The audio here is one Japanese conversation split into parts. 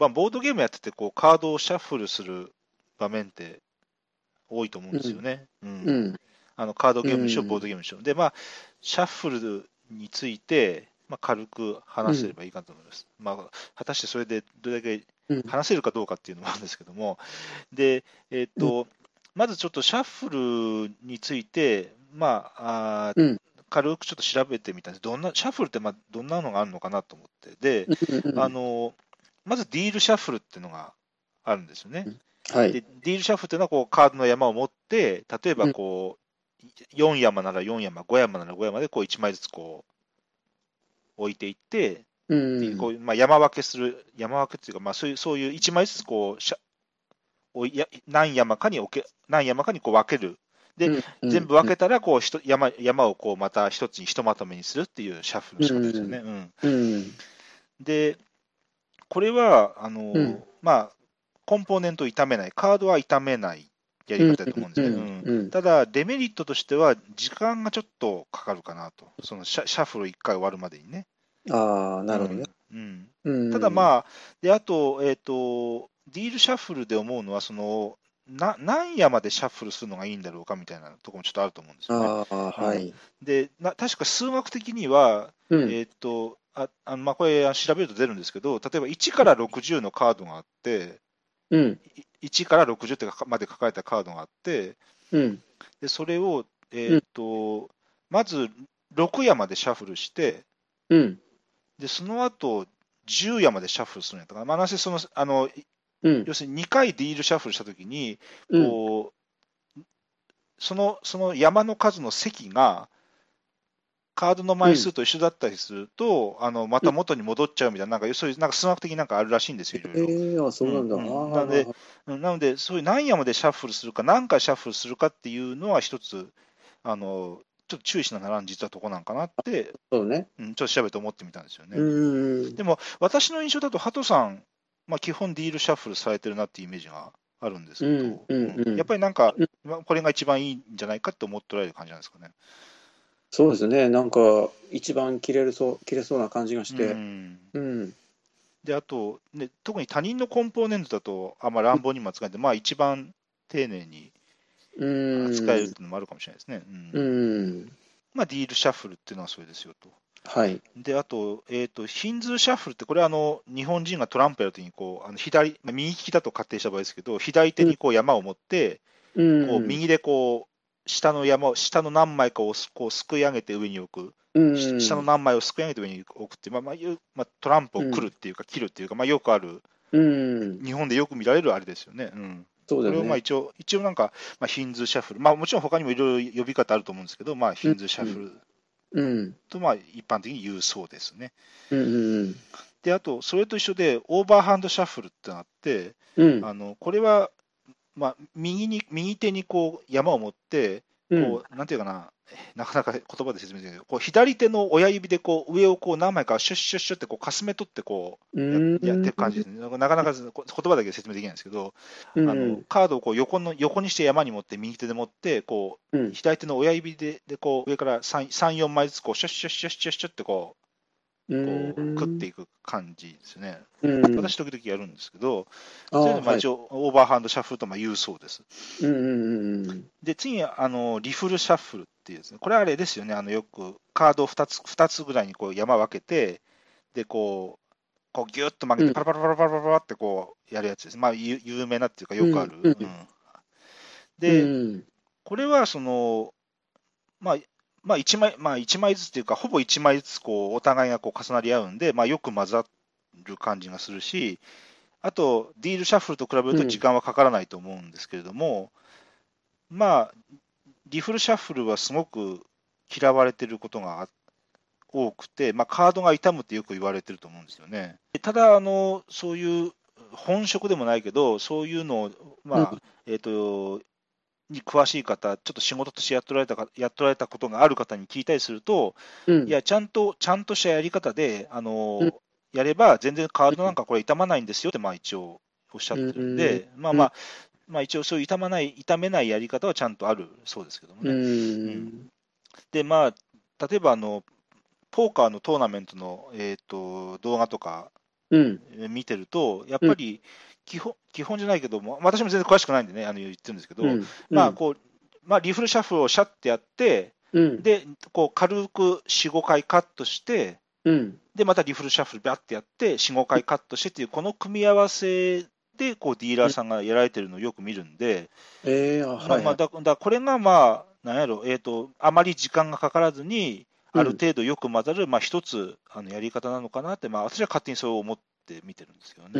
まあ、ボードゲームやっててこう、カードをシャッフルする場面って多いと思うんですよね。うんうん。あのカードゲームにしろ、うんボードゲームにしろ。で、まあ、シャッフルについて、まあ、軽く話せればいいかと思います。まあ、果たしてそれでどれだけうん。話せるかどうかっていうのもあるんですけども、で、えっ、と、まずちょっとシャッフルについて、まあ、あーうん軽くちょっと調べてみたんです。どんな、シャッフルってまあどんなのがあるのかなと思って。で、うんあの、まずディールシャッフルっていうのがあるんですよね。はい。で、ディールシャッフルっていうのはこうカードの山を持って、例えばこう、4山なら4山、5山なら5山でこう1枚ずつこう置いていって、うん。こうまあ、山分けする、山分けっていうか、まあ、そういうそういう1枚ずつこうしゃおいや何山かに置け何山かにこう分ける、でうん全部分けたらこうひと山山をこうまた一つにひとまとめにするっていうシャッフルの仕方ですよね。うんうん。で、これはあの、うんまあ、コンポーネントを傷めない、カードは傷めないやり方だと思うんですね。ううんんうんただ、デメリットとしては、時間がちょっとかかるかなと、そのシャシャッフル1回終わるまでにね。ああ、なるほどね。うんうんうん。ただまあ、であと、えっ、と、ディールシャッフルで思うのは、その、な何山でシャッフルするのがいいんだろうかみたいなところもちょっとあると思うんですよね。ああ、はい。で、な確か数学的には、うん。えっ、と、ああのまあ、これ調べると出るんですけど、例えば1から60のカードがあって、うん。い1から60ってかまで書かれたカードがあって、うん。でそれを、えっ、と、まず6山でシャッフルして、うん。で、その後10山でシャッフルするんやったかな。まあ、その、あの、うん。要するに2回ディールシャッフルしたときに、うん。こう、その、その山の数の積が、カードの枚数と一緒だったりすると、あのまた元に戻っちゃうみたいな、なんかそういうなんか数学的になんかあるらしいんですよ、いろいろ。ええあ、そうなんだ。うんなのでうんなので、そういう何山でシャッフルするか、何回シャッフルするかっていうのは一つ、あのちょっと注意しながら実はとこなんかなって、そうね。うん、ちょっと調べて思ってみたんですよね。うん。でも、私の印象だと、ハトさん、まあ、基本ディールシャッフルされてるなっていうイメージがあるんですけど、うんうんうんやっぱりなんかこれが一番いいんじゃないかって思っておられる感じなんですかね。そうですね。なんか、一番切れるそう、切れそうな感じがしうて。んうん。で、あと、ね、特に他人のコンポーネントだと、あんま乱暴にも扱えて、まあ一番丁寧にうん。扱えるっていうのもあるかもしれないですね。うんうん。まあ、ディールシャッフルっていうのはそれですよと。はい。で、あと、えっ、と、ヒンズーシャッフルって、これはあの、日本人がトランプやるときに、こう、あの左、まあ右利きだと仮定した場合ですけど、左手にこう山を持って、うん。こう右でこう、下の山を、下の何枚かをすこうすくい上げて上に置く、うん。し下の何枚をすくい上げて上に置くっていう、まあまあまあ、トランプを繰るっていうか、切るっていうか、まあ、よくある、うん。日本でよく見られるあれですよね。うん、これをまあ。一応、一応なんか、まあ、ヒンズーシャッフル、まあ、もちろん他にもいろいろ呼び方あると思うんですけど、まあ、ヒンズーシャッフルうん。とまあ一般的に言うそうですね。うん。うん。で、あと、それと一緒で、オーバーハンドシャッフルってなって、うん。あのこれは、まあ、右に右手にこう山を持って、うん。こうなんていうかな、なかなか言葉で説明できないけど、こう左手の親指でこう上をこう何枚かシュッシュッシュッってこうかすめ取ってこううん。ややってる感じで。なかなかこ言葉だけで説明できないんですけど、うん。あのカードをこう横の横にして山に持って、右手で持って、こう。うん左手の親指ででこう上から3、3 4枚ずつこうシュッシュッシュッシュッシュッってこうこう繰っていく感じですね。うん。私、時々やるんですけど、あそれでまあはい一応、オーバーハンドシャッフルとまあ言うそうです。で、次にあのリフルシャッフルっていうですね、これはあれですよね、あのよくカードを2つ ,2 つぐらいにこう山分けて、で、こう、こうギュッと曲げて、うんパラパラパラパラパラってこうやるやつです。まあ、ゆ有名なっていうか、よくある。で、ん。これはその、まあ、まあ、1枚、まあ、一枚ずつっていうか、ほぼ1枚ずつこうお互いがこう重なり合うんで、まあ、よく混ざる感じがするし、あと、ディールシャッフルと比べると時間はかからないと思うんですけれども、まあ、リフルシャッフルはすごく嫌われてることがあ多くて、まあ、カードが傷むってよく言われてると思うんですよね。ただ、あのそういう本職でもないけど、そういうのを、まあえっとに詳しい方、ちょっと仕事としてやっておられたかやっておられたことがある方に聞いたりすると、うん。いや、ちゃんと、ちゃんとしたやり方で、あのうんやれば、全然カードなんかこれ傷まないんですよって、まあ一応おっしゃってるんで、まあまあ、まあ一応そういう傷まない、傷めないやり方はちゃんとあるそうですけどもうね。ん。で、まあ、例えばあの、ポーカーのトーナメントの、えー、と動画とかうん。見てると、やっぱり基本,、基本じゃないけども、私も全然詳しくないんでね、あの言ってるんですけど、うん。まあこうまあ、リフルシャッフルをシャッてやって、うん。でこう軽く4、5回カットして、うん。でまたリフルシャッフルバッてやって、4、5回カットしてっていう、この組み合わせでこうディーラーさんがやられてるのをよく見るんで、ええあ、まあは。まあだだこれが、まあ、なんやろ、えーと、あまり時間がかからずに、ある程度よく混ざる、まあ、一つあのやり方なのかなって、まあ、私は勝手にそう思って見てるんですけどね。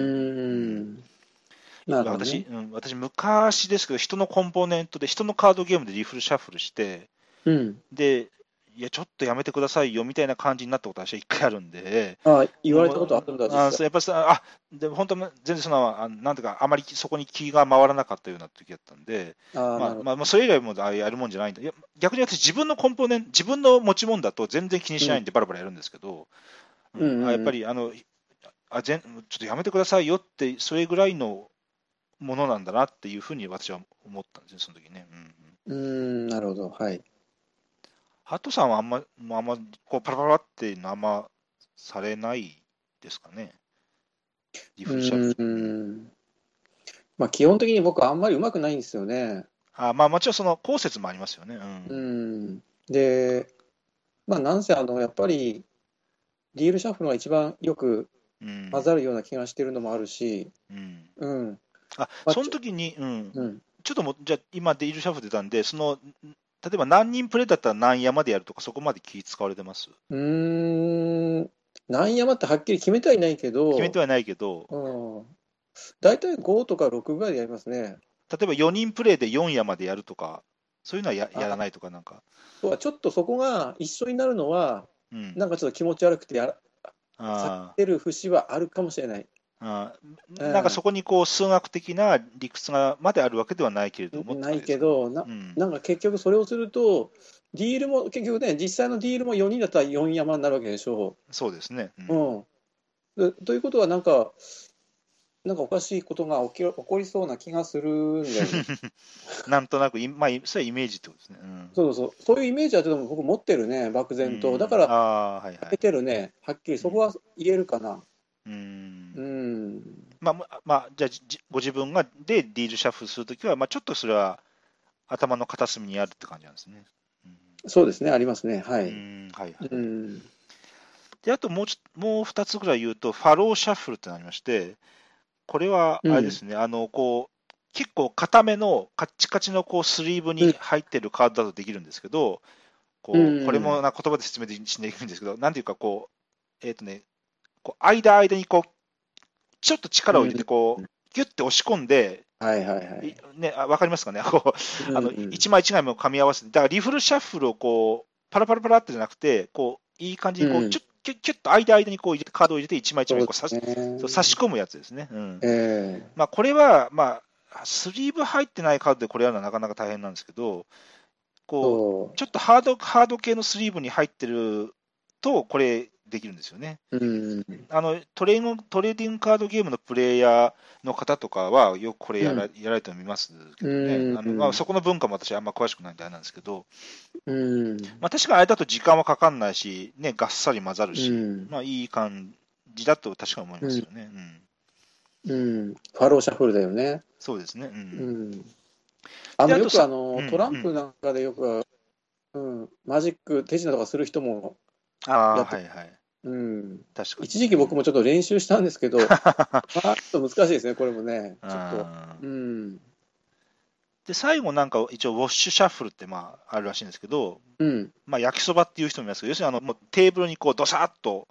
うーん。なるほど、私？ね。うん、私、昔ですけど、人のコンポーネントで、人のカードゲームでリフルシャッフルして、うん。で、いや、ちょっとやめてくださいよみたいな感じになったことは私は一回あるんで、あ言われたことあるんだ、あそうやっぱりさ、あでも本当、全然その、あなんていうか、あまりそこに気が回らなかったような時だったんで、あ。まあまあ、まあそれ以外もあやるもんじゃないんだいや逆に私、自分のコンポーネント、自分の持ち物だと全然気にしないんで、バラバラやるんですけど、うんうんうんあやっぱりあのあ全、ちょっとやめてくださいよって、それぐらいのものなんだなっていうふうに私は思ったんですね、その時ね。うんうん、なるほど。はい。ハットさんはあんま、もうあんまこうパラパラってあんまされないですかね、リうフルシャッフル。ーん。まあ、基本的に僕、あんまり上手くないんですよね。あまあ、もちろんその後説もありますよね。ううんん。で、まあ、なんせ、あの、やっぱり、リールシャッフルが一番よくうん混ざるような気がしてるのもあるし、うんうん。あまあその時に、うん、うん。ちょっともう、じゃあ、今、デイルシャッフル出たんで、その、例えば何人プレイだったら何山でやるとか、そこまで気使われてます？うーん。何山ってはっきり決めてはいないけど、決めてはないけど、うん。大体5とか6ぐらいでやりますね。例えば4人プレイで4山でやるとか、そういうのはやあやらないとか、なんか、とはちょっとそこが一緒になるのは、うん、なんかちょっと気持ち悪くてやらあ避ける節はあるかもしれない。ーあなんかそこにこう数学的な理屈がまであるわけではないけれども、ないけど、なうん、なんか結局それをすると、ディールも、結局ね、実際のディールも4人だったら4山になるわけでしょそうですね。う。うんうん。でということは、なんか、なんかおかしいことが起き起こりそうな気がするんだよね。なんとなく、いまあ、それはイメージってことですね。うん、そうそう、そういうイメージはちょっと僕持ってるね、漠然と。だから、はいはい出てるね、はっきりそこは言えるかな。うんうん。まあまあ、まあ、じゃあ、じご自分がでディールシャッフルするときは、まあ、ちょっとそれは頭の片隅にあるって感じなんですね。そうですね、ありますね。はうんい。うんはいはいうん。であともうもう2つぐらい言うと、ファローシャッフルってなりまして、これはあれですね、あのこう結構固めのカッチカチのこうスリーブに入ってるカードだとできるんですけど、こううんこれもな言葉で説明でしないんですけど、なんていうかこう、えっ、とね、こう間間にこうちょっと力を入れてこう、ギュッて押し込んで、はいはいはい。い。ね、あ分かりますかね、こ うあの一枚一枚も噛み合わせて、だからリフルシャッフルをこうパラパラパラってじゃなくて、こういい感じにこう、うん。ちょキュッキュッと間間にこう入れてカードを入れて、一枚一枚こう差し差し込むやつですね。うん。えまあ、これは、まあ、スリーブ入ってないカードでこれやるのはなかなか大変なんですけど、えこうそちょっとハードハード系のスリーブに入ってると、これできるんですよね。あのトレードトレーディングカードゲームのプレイヤーの方とかは、よくこれやら,、やられて見ますけどね、うんあのまあ、そこの文化も私、あんま詳しくないんであれなんですけど、うん。まあ、確かにあれだと時間はかかんないし、ね、がっさり混ざるし、うんまあ、いい感じだと確かに思いますよね。うんうん。ファローシャッフルだよね。そうですね。ううんん。あの、よくあのうん、トランプなんかでよく、うん、マジック、手品とかする人も、ああ、はいはい。うん。確かに。一時期僕もちょっと練習したんですけど、ま あちょっと難しいですね、これもね。ちょっと。うん。で、最後なんか一応、ウォッシュシャッフルってまああるらしいんですけど、うん。まあ、焼きそばっていう人もいますけど、要するにあのもうテーブルにこうドサッと、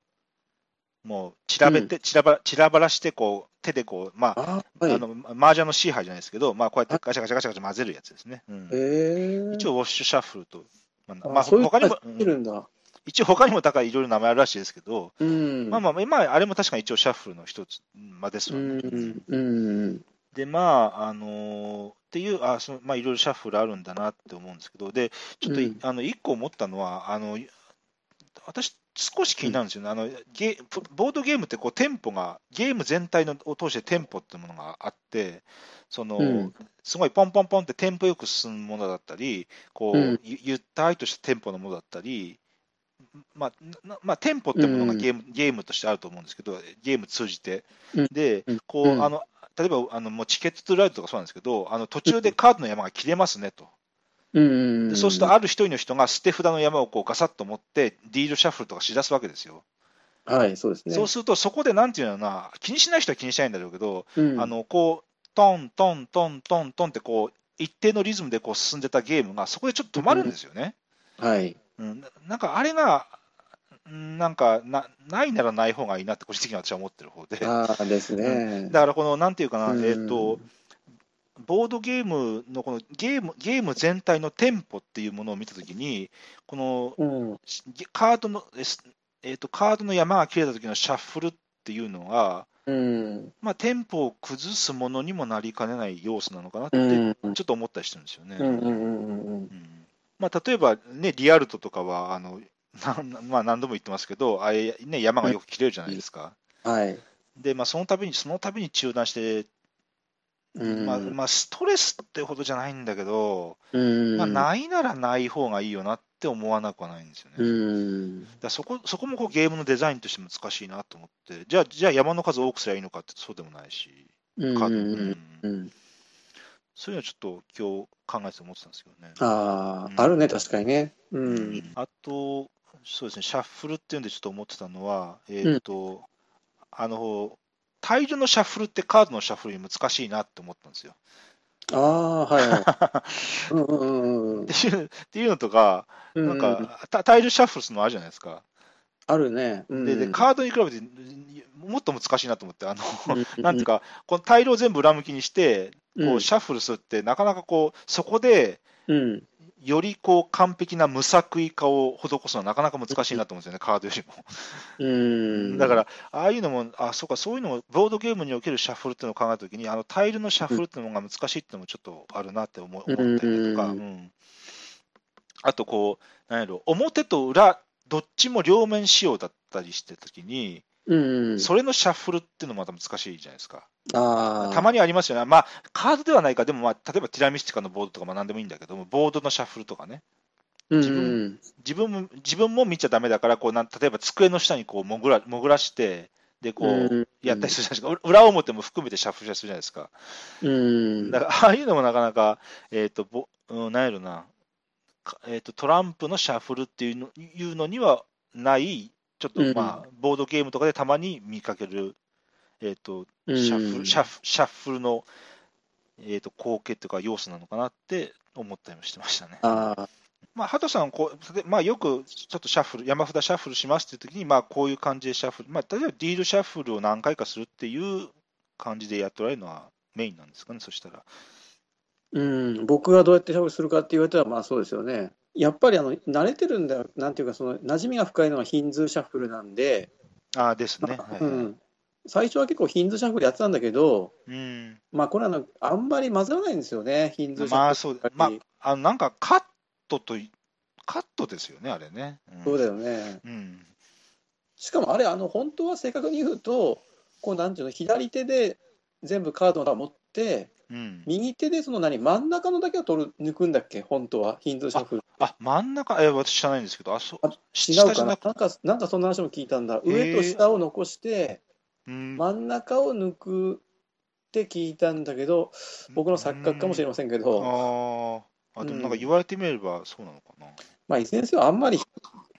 もう散らべて、散らば散らばらしてこう、手でこう、まあ、あはい。あの麻雀の支配じゃないですけど、まあ、こうやってガシャガシャガシャガシャ混ぜるやつですね。うんええ一応、ウォッシュシャッフルと、まあ、あまあ、そういう他にも、んだ。一応他にもだからいろいろ名前あるらしいですけど、うん。まあまあ、まあ、あれも確かに一応シャッフルの一つ、まあ、ですうわね。ん。うん。で、まあ、あのーっていう、あそのまあ、いろいろシャッフルあるんだなって思うんですけど、で、ちょっとあの、一個思ったのは、あの、私、少し気になるんですよね。あのゲプボードゲームってこうテンポが、ゲーム全体のを通してテンポってものがあって、その、うんすごいポンポンポンってテンポよく進むものだったり、こう、うんゆゆったりとしたテンポのものだったり、まあなまあ、テンポってものがうんゲーム,、ゲームとしてあると思うんですけど、ゲーム通じて。うんでうん、こう、うんあの例えばあのもうチケットトゥライドとかそうなんですけど、あの途中でカードの山が切れますねと。うんでそうすると、ある一人の人が捨て札の山をこうガサッと持って、ディールシャッフルとかしだすわけですよ。はい、そうですね。そうすると、そこでなんていうのかな、気にしない人は気にしないんだろうけど、うんあのこう、トントントントントンってこう、一定のリズムでこう進んでたゲームが、そこでちょっと止まるんですよね。はい。うん、ななんかあれが、うんなんかなないならない方がいいなって、個人的には私は思ってる方で。ああですね。だから、このなんていうかな、うんえっ、と、ボードゲームのこのゲームゲーム全体のテンポっていうものを見たときに、このうん。しカードの、えー、とカードの山が切れた時のシャッフルっていうのが、うん。まあ、テンポを崩すものにもなりかねない要素なのかなって、うん。ちょっと思ったりしてるんですよね。まあ、例えば、ね、リアルトとかは、あのな まあ、何度も言ってますけど、あれ、ね、山がよく切れるじゃないですか。うん。はい。で、まあ、その度に、その度に中断して、うん。まあまあ、ストレスってほどじゃないんだけど、うん。まあ、ないならない方がいいよなって思わなくはないんですよね。うん。だそこそこもこうゲームのデザインとして難しいなと思って、じゃあ、じゃあ山の数多くすればいいのかってそうでもないし、うん。カードうんうんうん。そういうのはちょっと今日考えてて思ってたんですけどね。ああ、うんあるね、確かにね。うん。あと、そうですね、シャッフルっていうんでちょっと思ってたのは、えーっと、あの、大量のシャッフルってカードのシャッフルに難しいなって思ったんですよ。ああ、はいはい。うんうんうんうんっていうのとか、うん。なんか、たタイルシャッフルするのあるじゃないですか。あるね。うんでで、カードに比べてもっと難しいなと思って、あの、うん なんていうか、このタイルを全部裏向きにして、こうシャッフルするって、なかなかこう、そこで、うん。よりこう完璧な無作為化を施すのはなかなか難しいなと思うんですよね、カードよりも。うん。だから、ああいうのも、あそうか、そういうのも、ボードゲームにおけるシャッフルっていうのを考えたときに、あのタイルのシャッフルっていうのが難しいっていうのもちょっとあるなって思思ったりとか、うんうんあとこう、なんやろ、表と裏、どっちも両面仕様だったりしてたときに、うん。それのシャッフルっていうのもまた難しいじゃないですか。ああ。たまにありますよね。まあ、カードではないか、でも、まあ、例えばティラミスティカのボードとかも何でもいいんだけども、ボードのシャッフルとかね。うん自分自分も自分も見ちゃダメだから、こうなん例えば机の下にこう潜ら潜らして、でこううんやったりするじゃないですか、裏表も含めてシャッフルしたりするじゃないですか。うん。だから、ああいうのもなかなか、えっ、と、ぼうん、なんやろな、かえー、と、トランプのシャッフルっていうのいうのにはない、ちょっとうんまあ、ボードゲームとかでたまに見かける、えっ、と、うんシャッフル、シャッフシャッフルの、えー、と光景というか要素なのかなって思ったりもしてましたね。ああ。まあ、畑さんこうで、まあ、よくちょっとシャッフル、山札シャッフルしますっていう時に、まあ、こういう感じでシャッフル、まあ、例えばディールシャッフルを何回かするっていう感じでやっておられるのはメインなんですかね、そしたら。うん、僕がどうやってシャッフルするかって言われたら、まあそうですよね。やっぱりあの慣れてるんだよ、なんていうか、その馴染みが深いのはヒンズーシャッフルなんで、ああですね。まあはいはいうん、最初は結構ヒンズーシャッフルやってたんだけど、うん。まあこれはあのあんまり混ざらないんですよね、ヒンズーシャッフルまあ、そうまあ、あのなんかカットとい、カットですよね、あれね。うんそうだよね。うん。しかもあれ、あの本当は正確に言うと、こうなんていうの、左手で全部カードを持って、うん、右手でその何、真ん中のだけを取る抜くんだっけ、本当は、ヒンズーシャッフル。あ、真ん中、え、私知らないんですけど、あ、そうあ、違下うかな？なんか、なんかそんな話も聞いたんだ。上と下を残して、うん。真ん中を抜くって聞いたんだけど、僕の錯覚かもしれませんけど、あー。あ、でもなんか言われてみればそうなのかな。まあ、いずれにせよ、あんまり、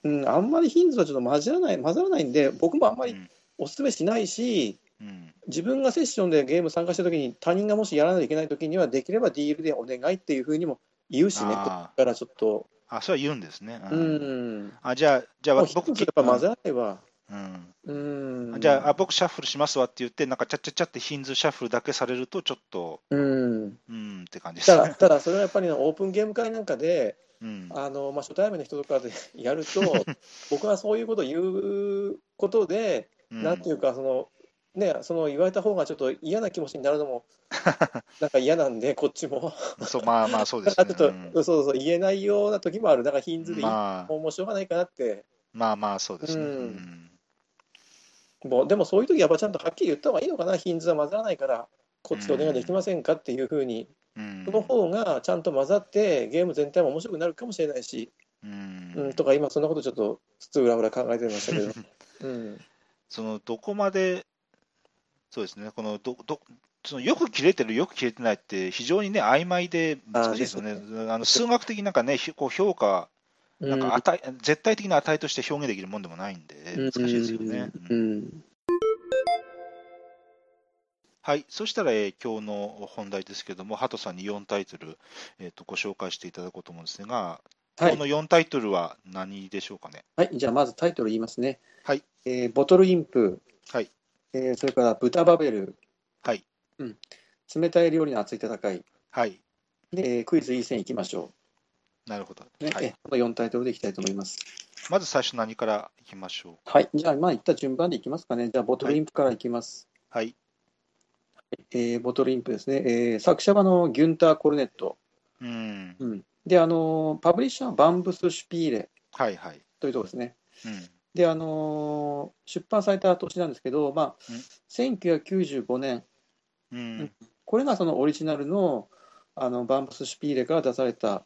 うん、あんまりヒンズーはちょっと混ざらない、混ざらないんで、僕もあんまりうん。お勧めしないし、うん。自分がセッションでゲーム参加したときに、他人がもしやらないといけないときには、できればディールでお願いっていうふうにも言うしね、からちょっと、あ、それは言うんですね。ううん。ん、あ、じゃあ、じゃあ僕、やっぱ混ざらないわ。うん。うん、じゃああ、僕シャッフルしますわって言って、なんかちゃっちゃっちゃってヒンズーシャッフルだけされると、ちょっと、うん、うんって感じですただ、ね。ただそれはやっぱりねオープンゲーム会なんかで、うん。あのまあ、初対面の人とかでやると、僕はそういうことを言うことで、うん。なんていうか、そのね、その言われた方がちょっと嫌な気持ちになるのも、なんか嫌なんで、こっちも。そうまあまあそうですね。ちょっうん。と、そうそう、言えないような時もある、だからヒンズでいい、まあ。もうしょうがないかなって、まあまあそうですね。うん。うん。もうでもそういう時やっぱちゃんとはっきり言った方がいいのかな、ヒンズは混ざらないから、こっちでお願いできませんかっていうふうに、うん。その方がちゃんと混ざって、ゲーム全体も面白くなるかもしれないし、うん。うん、とか、今、そんなことちょっと、つつ裏裏考えてましたけど、うん、そのどこまで、そうですね、このどどそのよく切れてる、よく切れてないって、非常にね、曖昧で難しいですよね、あの数学的なんかね、ひこう評価、なんか値、絶対的な値として表現できるもんでもないんで、難しいですよね。ううん。ん、はい、そしたら、えー今日の本題ですけども、ハトさんに4タイトル、えーとご紹介していただこうと思うんですが、はい。今日の4タイトルは何でしょうかね？はい、じゃあ、まずタイトル言いますね。はい。えーボトルインプ、はい、えーそれから豚バベル、はい、冷たい料理の熱い戦い、はい、で、えークイズいい線いきましょなるほど。う。ねはいえ、この4タイトルでいきたいと思います。まず最初何からいきましょう？はい、じゃあ、まあ、いった順番でいきますかね。じゃあ、ボトルインプからいきます。はい、えーボトルインプですね。えー作者はあのギュンター・コルネット。うん、うん、で、あのパブリッシャーはバンブス・シュピーレはい、はい、というところですね。うん、で、あの出版された年なんですけど、まあうん、1995年、うん、これがそのオリジナルのあのバンブス・シュピーレから出された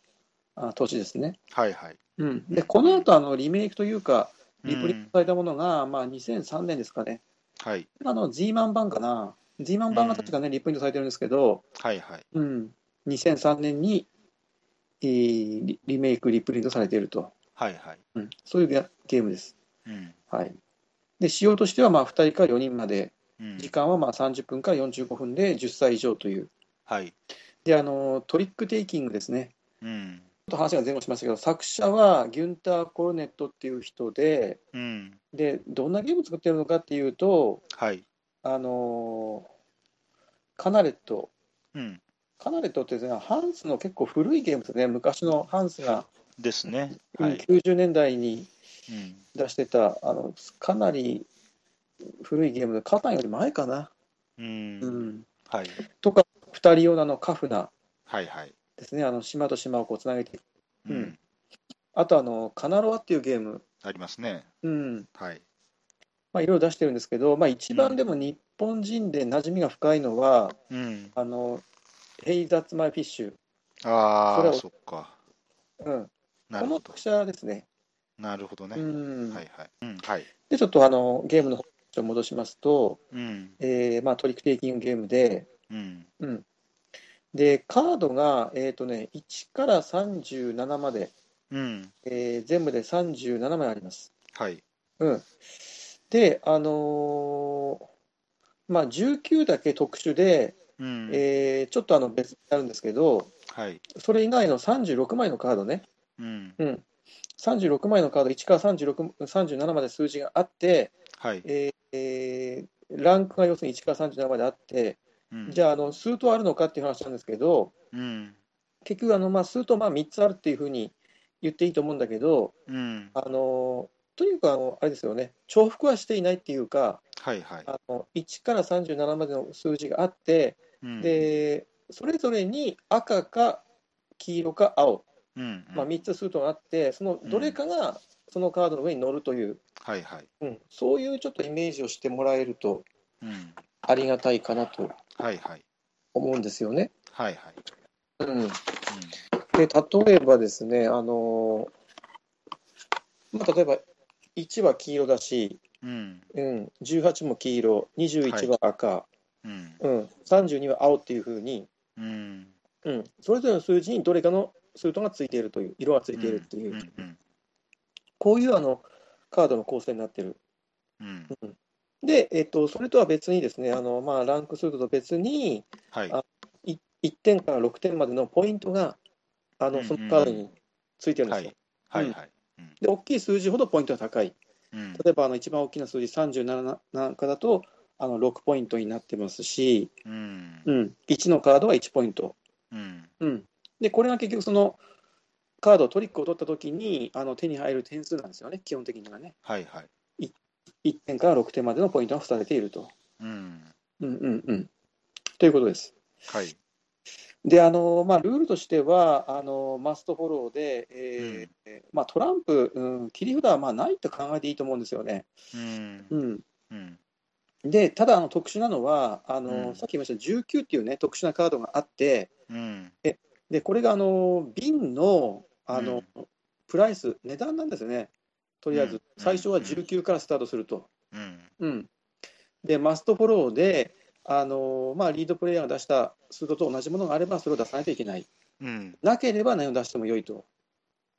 あ年ですね。はい、はい。うん、で、この後あのリメイクというか、リプリントされたものが、まあ、2003年ですかね。はい、あの Z マン版かな。Z マン版が確かね、リプリントされてるんですけど、はい、はい。うん、2003年に、えーリリメイク、リプリントされていると、はい、はい。うん、そういうゲゲームです。うん、はい、で仕様としてはまあ2人から4人まで、うん。時間はまあ30分から45分で10歳以上という、はい、であのトリックテイキングですね、うん、ちょっと話が前後しましたけど、作者はギュンター・コルネットっていう人で、うん、でどんなゲームを作ってるのかっていうと、はい、あのカナレット、うん。カナレットってですね、ハンスの結構古いゲームですね、昔のハンスが。ですね。うんはい。90年代にうん、出してたあのかなり古いゲームでカタンより前かな、うん、うん、はい、とか2人用のあのカフナはい、はい。ですねあの島と島をこうつなげてううんん、あとあのカナロアっていうゲーム、ありますね。うんはい。まあ、いろいろ出してるんですけど、まあ、一番でも日本人で馴染みが深いのは、うん。あのHey, That's My Fish、ああ、そっか。うん、この作。者ですね。なるほどね。うんはい、はい。うん、はい。でちょっとあのゲームの方に戻しますと、うん、えーまあ、トリックテイキングゲームで、うん、うん、でカードが、えーとね、1から37まで、うん、えー全部で37枚あります。はい。うん、で、あのーまあ、19だけ特殊で、うん、えーちょっとあの別になるんですけど、はい。それ以外の36枚のカードね、うん、うん、36枚のカード、1から36 37まで数字があって、はい。えーえーランクが要するに1から37まであって、うん、じゃああの、数とあるのかっていう話なんですけど、うん、結局あの、まあ、数とまあ3つあるっていうふうに言っていいと思うんだけど、うん、あのとにかくあのあれですよね、重複はしていないっていうか、はい、はい。あの1から37までの数字があって、うん、でそれぞれに赤か黄色か青、うん、まあ、3つ数とがあって、そのどれかがそのカードの上に乗るという、はい、はい。うん、そういうちょっとイメージをしてもらえるとうん、ありがたいかなとはい、はい。思うんですよね。はい、はい。うん、うん、で例えばですね、あのまあ、例えば1は黄色だし、うん、うん、18も黄色、21は赤、うん、うん、32は青っていうふうに、うん、うん、それぞれの数字にどれかのスートがついているという、色がついているっていう、こういうあのカードの構成になってる。うん、で、えっと、それとは別にですね、あのまあ、ランクスートと別に、はい。あい1点から6点までのポイントがあのうんそのカードについてるんですよ。はい、で、大きい数字ほどポイントが高い。うん、例えばあの一番大きな数字37なんかだとあの6ポイントになってますし、うん、うん、1のカードは1ポイント。うん、うん、で、これが結局そのカード、トリックを取ったときにあの手に入る点数なんですよね、基本的にはね。はい、はい。1点から6点までのポイントが付されていると。うん、うんうんうん。ということです。はい。で、あのまあ、ルールとしては、あのマストフォローで、えーまあ、トランプ、うん、切り札はまあないと考えていいと思うんですよね。うん、うん、うん、で、ただあの特殊なのはあの、うんさっき言いました19っていう、ね、特殊なカードがあって、うん、でこれがあの瓶のあの、プライス、値段なんですよね、とりあえず、うん最初は19からスタートすると。うん。うん、で、マストフォローで、あのまあ、リードプレイヤーが出した数度と同じものがあれば、それを出さないといけない。うん。なければ何を出しても良いと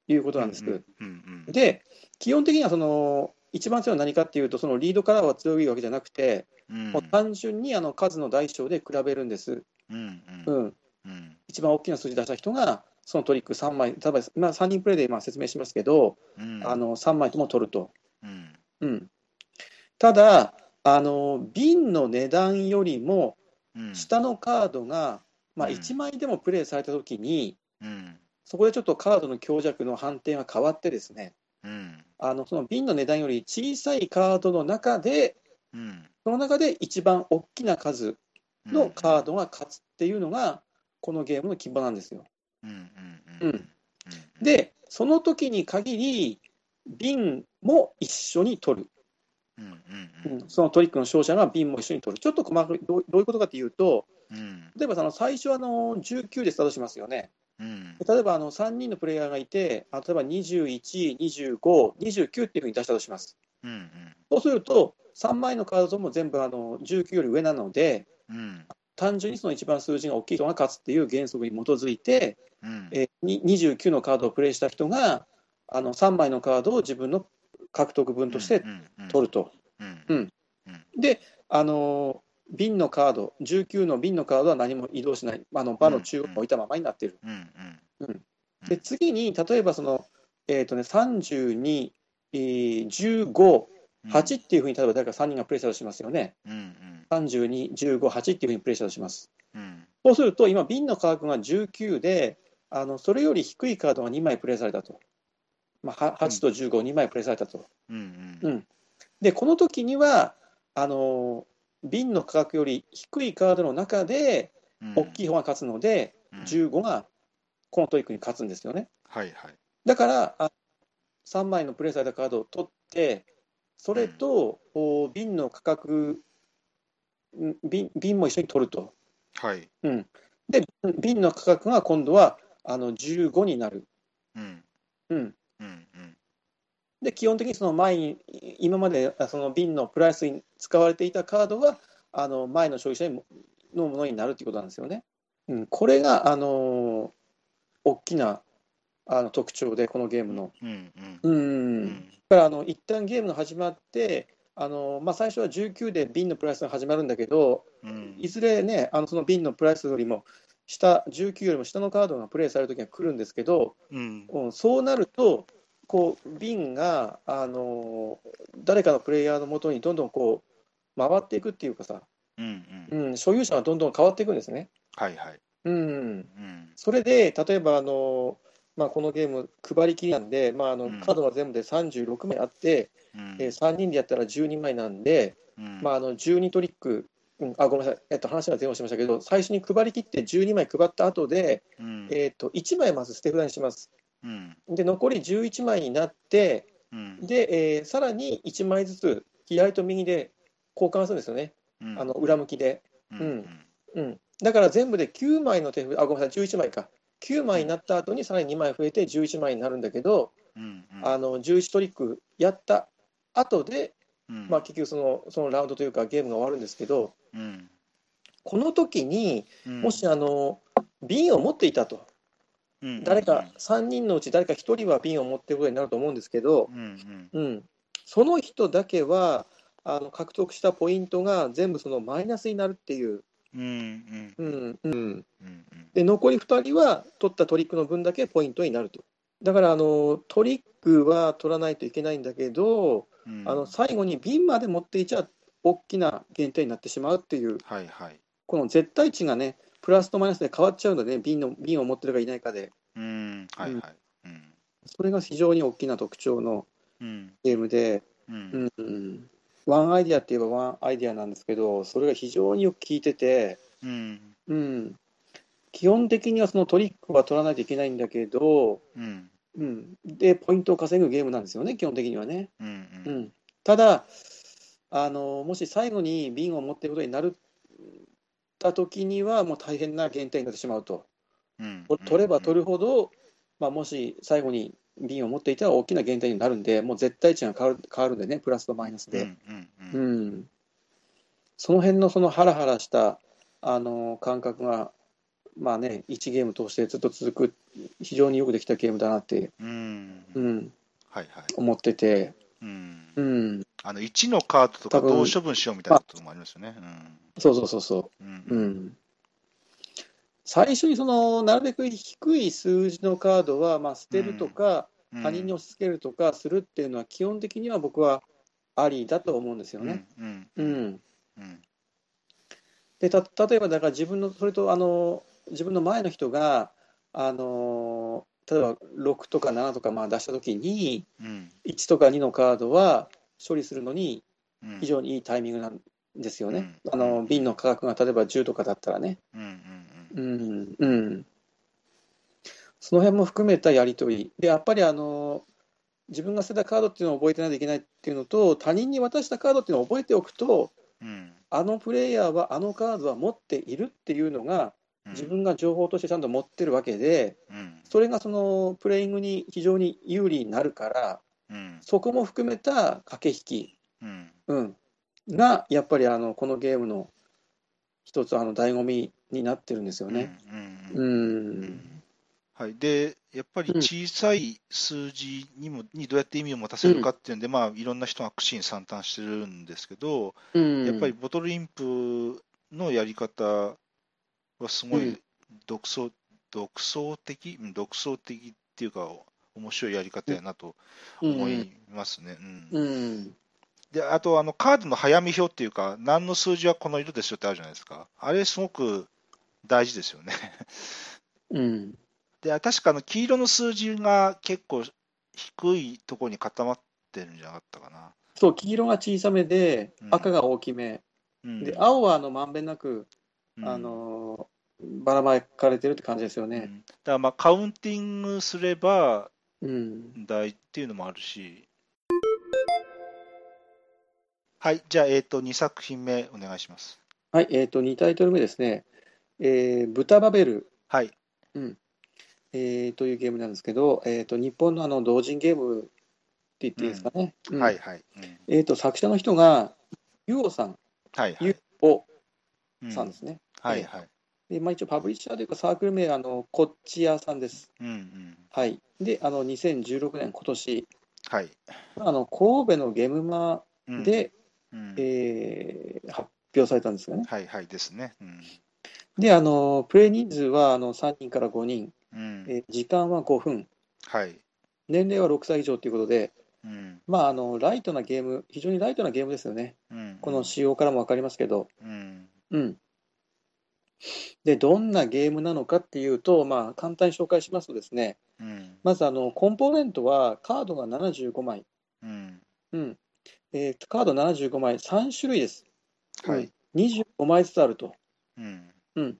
いうことなんです。うんうんうん。で、基本的にはその一番強いのは何かっていうと、そのリードカラーは強いわけじゃなくて、うんもう単純にあの数の大小で比べるんです。うんううんん、うん一番大きな数字出した人が、そのトリック3枚、例えば、まあ、3人プレイで今説明しますけど、うん。あの3枚とも取ると。うん。うん、ただあの、瓶の値段よりもうん。下のカードが、まあ、うん。1枚でもプレイされたときに、うん。そこでちょっとカードの強弱の判定が変わってですね、うん。あのその瓶の値段より小さいカードの中で、うん。その中で一番大きな数のカードが勝つっていうのが、このゲームの規模なんですよ。うんうんうん。うん。で、その時に限り、瓶も一緒に取る、うんうんううん。んそのトリックの勝者が瓶も一緒に取る、ちょっと細かくどういうことかというと、うん。例えばその最初はあの19でスタートしますよね。うん。例えばあの3人のプレイヤーがいて、あ例えば21、25、29っていうふうに出したとします。うんそうすると、3枚のカードも全部あの19より上なので、うん単純にその一番数字が大きい人が勝つっていう原則に基づいて、うん。えーに29のカードをプレイした人が、あの3枚のカードを自分の獲得分として取ると。で、あのー瓶のカード、19の瓶のカードは何も移動しない、あの場の中央に置いたままになっている。で、次に、例えばその、えーとね、32、えー15、8っていうふうに、例えば誰か3人がプレイしたとしますよね。うんうん32、15、8っていうふうにプレイしたとします。うんそうすると、今、瓶の価格が19で、あのそれより低いカードが2枚プレイされたと。まあ、は8と15、2枚プレイされたと。うんうんで、この時には、あの瓶の価格より低いカードの中で、うん大きい方が勝つので、うん15がこのトリックに勝つんですよね。はいはいだから、あ3枚のプレイされたカードを取って、それと、お瓶の価格、ん瓶瓶も一緒に取ると。はい。で、瓶の価格が今度はあの15になる。うん。うん、うんうん。で、基本的にその前に、今まであその瓶のプライスに使われていたカードが、あの前の消費者のものになるということなんですよね。うん、これが、あの大きなあの特徴で、このゲームの。うんうん。うん。だからあの一旦ゲームが始まって、あのまあ、最初は19で瓶のプライスが始まるんだけど、うん。いずれね、あのその瓶のプライスよりも下、19よりも下のカードがプレイされるときが来るんですけど、うん。うん、そうなると、こう瓶があの誰かのプレイヤーのもとにどんどんこう回っていくっていうかさ、うんうん。うん、所有者がどんどん変わっていくんですね。はいはい。うん、うん。それで、例えばあの、まあ、このゲーム、配りきりなんで、まあ、あのうん。カードが全部で36枚あって、うん。えー3人でやったら12枚なんで、うん。まあ、あの12トリック、うん、あごめんなさい、えっと、話が前後しましたけど、最初に配りきって12枚配った後で、うん。えっと1枚まず捨て札にします。うん。で、残り11枚になって、うん。で、えーさらに1枚ずつ、左と右で交換するんですよね、うん。あの裏向きで。うん。うん。うん、だから全部で9枚の手札、あ、ごめんなさい、11枚か。9枚になった後にさらに2枚増えて11枚になるんだけど、うんあの11トリックやった後で、うん。まあ、結局その、そのラウンドというか、ゲームが終わるんですけど、うん。この時にうん。もしあの瓶を持っていたと、うん誰か3人のうち誰か1人は瓶を持っていることになると思うんですけど、うんうん。うん、その人だけはあの獲得したポイントが全部そのマイナスになるっていう、うんうん。うんで残り2人は取ったトリックの分だけポイントになると。だからあのトリックは取らないといけないんだけど、うん。あの最後に瓶まで持っていちゃ大きな減点になってしまうっていう、はいはい。この絶対値がね、プラスとマイナスで変わっちゃうので、瓶の瓶を持ってるかいないかで、うん。はいはい。うん。それが非常に大きな特徴のうん。ゲームで、うんうん。うん、ワンアイディアって言えばワンアイディアなんですけど、それが非常によく効いてて、うん。うん、基本的にはそのトリックは取らないといけないんだけど、うん。うん、で、ポイントを稼ぐゲームなんですよね、基本的にはね。うんううん。ん、ただあの、もし最後に瓶を持っていることになるた時には、もう大変な減点になってしまうと。うん。取れば取るほど、まあ、もし最後に瓶を持っていたら大きな減点になるんで、もう絶対値が変わる変わるんでね、プラスとマイナスで。うんうんううん。ん、その辺のそのハラハラしたあの感覚が、まあね、1ゲーム通してずっと続く、非常によくできたゲームだなって、うん。うん、はいはい。思ってて、うん。うん、あの1のカードとかどう処分しようみたいなこともありますよね。そうそうそうそう。う、ん。ううんん、最初にそのなるべく低い数字のカードは、まあ、捨てるとか、うん。他人に押し付けるとかするっていうのは、基本的には僕はありだと思うんですよね。うん。ううん。んうん。でた例えばだから自分のそれとあの自分の前の人があの例えば6とか7とかまあ出したときにうん。1とか2のカードは処理するのにうん。非常にいいタイミングなんですよね。うん。あの瓶の価格が例えば10とかだったらね。うんうんうん。うん、その辺も含めたやり取り。でやっぱりあの自分が捨てたカードっていうのを覚えてないといけないっていうのと他人に渡したカードっていうのを覚えておくとうん。あのプレイヤーはあのカードは持っているっていうのがうん。自分が情報としてちゃんと持ってるわけでうん。それがそのプレイングに非常に有利になるからうん。そこも含めた駆け引き、うん。うん、がやっぱりあのこのゲームの一つあの醍醐味になってるんですよね。うんうんうん。はい、でやっぱり小さい数字にもにどうやって意味を持たせるかっていうんで、まあ、いろんな人が苦心惨憺してるんですけど、うん。やっぱりボトルインプのやり方はすごいうん。独創,、独創的？うん独創的っていうか、面白いやり方やなと思いますね。うん。うん。であとあの、カードの早見表っていうか、何の数字はこの色ですよってあるじゃないですか。あれ、すごく大事ですよね。うんで、確かあの黄色の数字が結構低いところに固まってるんじゃなかったかな。そう黄色が小さめでうん赤が大きめ、うん、で青はあのまんべんなく、うんあのばらまかれてるって感じですよね。うんだからまあカウンティングすればうん大っていうのもあるし。はい、じゃあ、えっ、と、2作品目お願いします。はい、えっ、と2タイトル目ですね。えー、ブタバベル、はい。えーというゲームなんですけど、えー、と日本のあの同人ゲームって言っていいですかね。うんはい、はい。うんえー、と作者の人がユオさん、はい、はいユ。オうんさんですね。はい、はい。でまあ、一応パブリッシャーというかサークル名あのこっち屋さんです。うん、うん。はい。で、あの2016年今年はい。あの神戸のゲームマうん、で、うんえー発表されたんですよね。はい、はいですね。うん。で、あのプレイ人数はあの3人から5人、うん。えー時間は5分、はい。年齢は6歳以上ということで、うん。まあ、あのライトなゲーム、非常にライトなゲームですよね。うん。この仕様からも分かりますけど、うん。うん。で、どんなゲームなのかっていうと、まあ、簡単に紹介しますとですね、うん。まずあのコンポーネントはカードが75枚、うん。うんえーカード75枚、3種類です。はい。うん25枚ずつあると。うん。うん、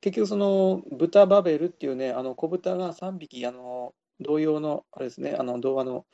結局、その豚バベルっていうね、あの小豚が3匹、あの同様の、あれですね、あの童話の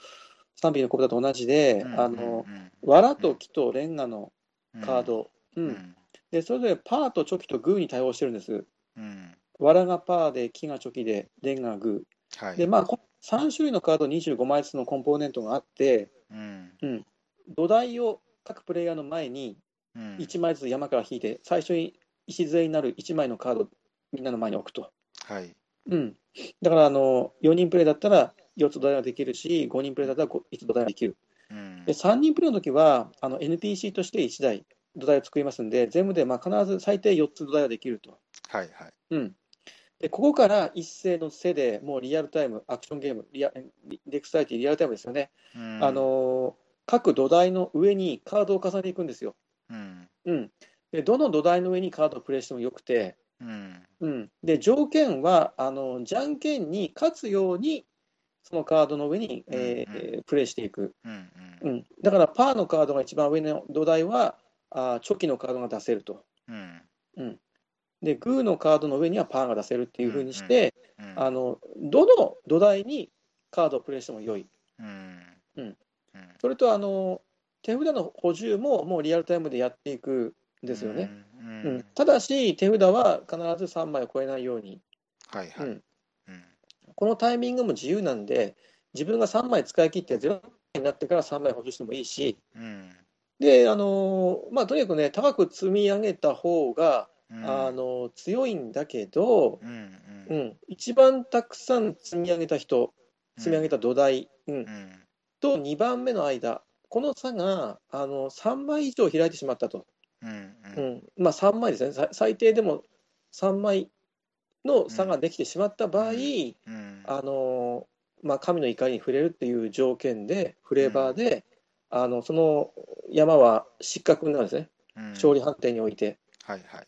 3匹の小豚と同じで、あの藁と木とレンガのカード、ううんん。でそれぞれパーとチョキとグーに対応してるんです。うん。藁がパーで、木がチョキで、レンガがグー。はい。で、まあ、こ3種類のカード25枚ずつのコンポーネントがあって、うん。土台を各プレイヤーの前にうん。1枚ずつ山から引いて、最初に礎になる1枚のカードをみんなの前に置くと。はい。うん、だからあの4人プレイだったら4つ土台ができるし、5人プレイだったら5つ土台ができる。うんで、3人プレイの時はあの NPC として1台土台を作りますんで、全部でまあ必ず最低4つ土台ができると。はい。はい。うん、でここから一斉の背でもうリアルタイム、アクションゲーム、リアリデクサイティリアルタイムですよね。うんあ、の各土台の上にカードを重ねていくんですよ。うん。うん、でどの土台の上にカードをプレイしてもよくて、うん。うん、で条件はあのじゃんけんに勝つようにそのカードの上に、えーうんプレイしていく、うん。うん、だからパーのカードが一番上の土台はあーチョキのカードが出せるとうん。でグーのカードの上にはパーが出せるっていうふうにして、うん。あのどの土台にカードをプレイしても良いうん。うんうん。それとあの手札の補充ももうリアルタイムでやっていくんですよね、う。うん。ん。ただし手札は必ず3枚を超えないように、はいはい。うん。うん。このタイミングも自由なんで、自分が3枚使い切って0になってから3枚補充してもいいし、うん。で、あのまあ、とにかくね、高く積み上げた方が、うん。あの強いんだけど、うんううん。ん、一番たくさん積み上げた人、積み上げた土台、うん。うん。と2番目の間、この差があの3枚以上開いてしまったと、うんううん。んまあ、3枚ですね、さ最低でも3枚の差ができてしまった場合、うん。あのまあ、神の怒りに触れるっていう条件で、フレーバーで、あのその山は失格になるんですね、うん。勝利判定において。はいはい。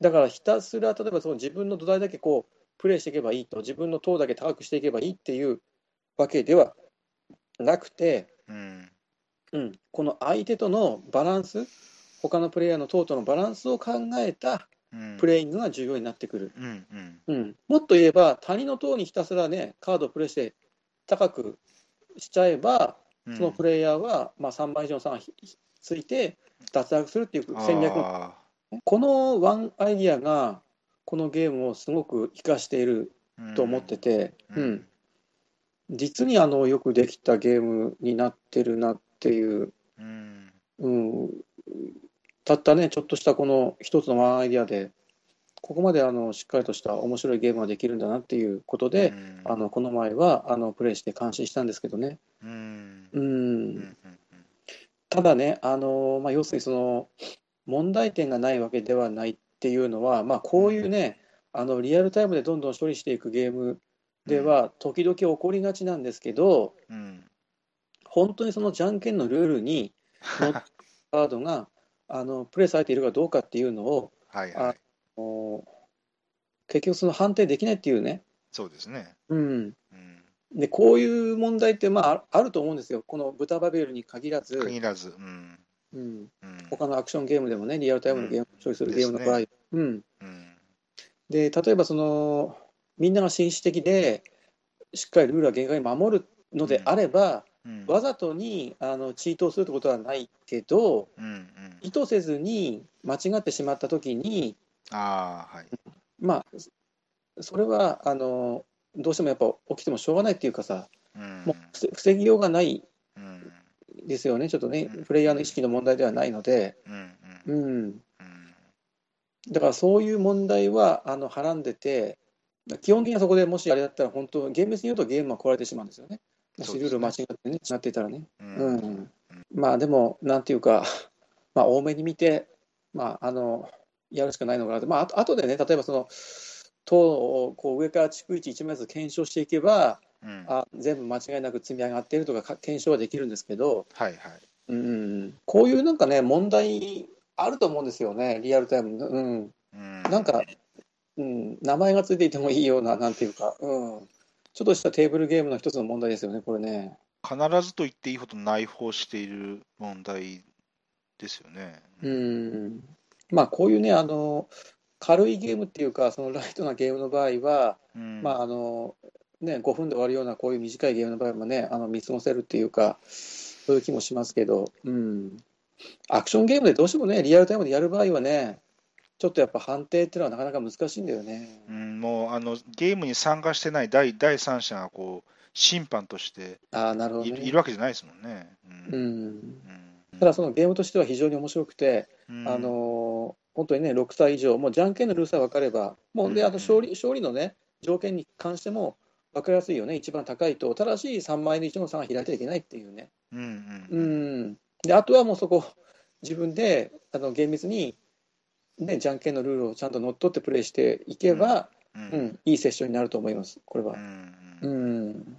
だからひたすら例えばその自分の土台だけこうプレイしていけばいいと、自分の塔だけ高くしていけばいいっていうわけではなくて、うん。うん、この相手とのバランス、他のプレイヤーの塔とのバランスを考えたうん。プレイングが重要になってくる。うんうん。うん、もっと言えば、他人の塔にひたすらね、カードをプレイして高くしちゃえば、うん。そのプレイヤーは、まあ、3倍以上の差がひついて脱落するっていう戦略あこのワンアイディアが、このゲームをすごく活かしているーと思ってて、ううんん。実にあのよくできたゲームになってるなっていう、うん。うん、たったね、ちょっとしたこの一つのワンアイディアで、ここまであのしっかりとした面白いゲームができるんだなっていうことで、うん。あのこの前はあのプレイして感心したんですけどね。うん。ただね、あのまあ、要するにその問題点がないわけではないっていうのは、まあ、こういうね、あのリアルタイムでどんどん処理していくゲームでは、時々起こりがちなんですけど、うん。本当にそのじゃんけんのルールに乗ったカードが あのプレイされているかどうかっていうのを、はいはい。お結局、その判定できないっていうね、そうですね。うん、うん。でこういう問題って、まあ、ああると思うんですよ、この豚バベルに限らず。限らず。うん。うん。うん。他のアクションゲームでもね、リアルタイムのゲームを処理するゲームの場合、うん、うん。で例えばその、みんなが紳士的で、しっかりルールは厳格に守るのであれば、うんわざとにあのチートをするってことはないけど、うんうん。意図せずに間違ってしまったときに、ああ、はい。まあ、それはあのどうしてもやっぱ起きてもしょうがないっていうかさ、うん。もう防防ぎようがないうんですよね、ちょっとね。うん、プレイヤーの意識の問題ではないので。うん。うん。だからそういう問題はあのはらんでて、基本的にはそこでもしあれだったら、本当、厳密に言うとゲームは壊れてしまうんですよね。もしルール間違ってね、違っていたらね。ううんん。まあでも、なんていうか、まあ多めに見て、まああの、やるしかないのかなと。まああと後でね、例えばその、塔をこう上から逐一一枚ずつ検証していけば、うんあ全部間違いなく積み上がっているとかか検証はできるんですけど、はいはい。うん、こういうなんかね、問題あると思うんですよね、リアルタイムの。うんうんなんか、うん、名前がついていてもいいような、なんていうか、うん、ちょっとしたテーブルゲームの一つの問題ですよね、これね。必ずと言っていいほど内包している問題ですよね。うん、まあ、こういうね、あの、軽いゲームっていうか、そのライトなゲームの場合は、うんまあ、あの、ね、5分で終わるようなこういう短いゲームの場合もね、あの見過ごせるっていうか、そういう気もしますけど、うん、アクションゲームでどうしてもね、リアルタイムでやる場合はね、ちょっとやっぱ判定っていうのはなかなか難しいんだよね。うん、もうあのゲームに参加してない第第三者がこう審判としてああ、なるほどね。いるわけじゃないですもんね。ううん。ん。ただそのゲームとしては非常に面白くて、うん。あの本当にね、6歳以上、もうじゃんけんのルールさえ分かれば、もうでうん。あの勝利勝利のね、条件に関しても分かりやすいよね、一番高いと、ただし3万円以上の差が開いてはいけないっていうね、うんううん。ん、であとはもうそこ、自分であの厳密に、ね、じゃんけんのルールをちゃんと乗っ取ってプレイしていけば、うん。うんいいセッションになると思います、これは。うん。うん。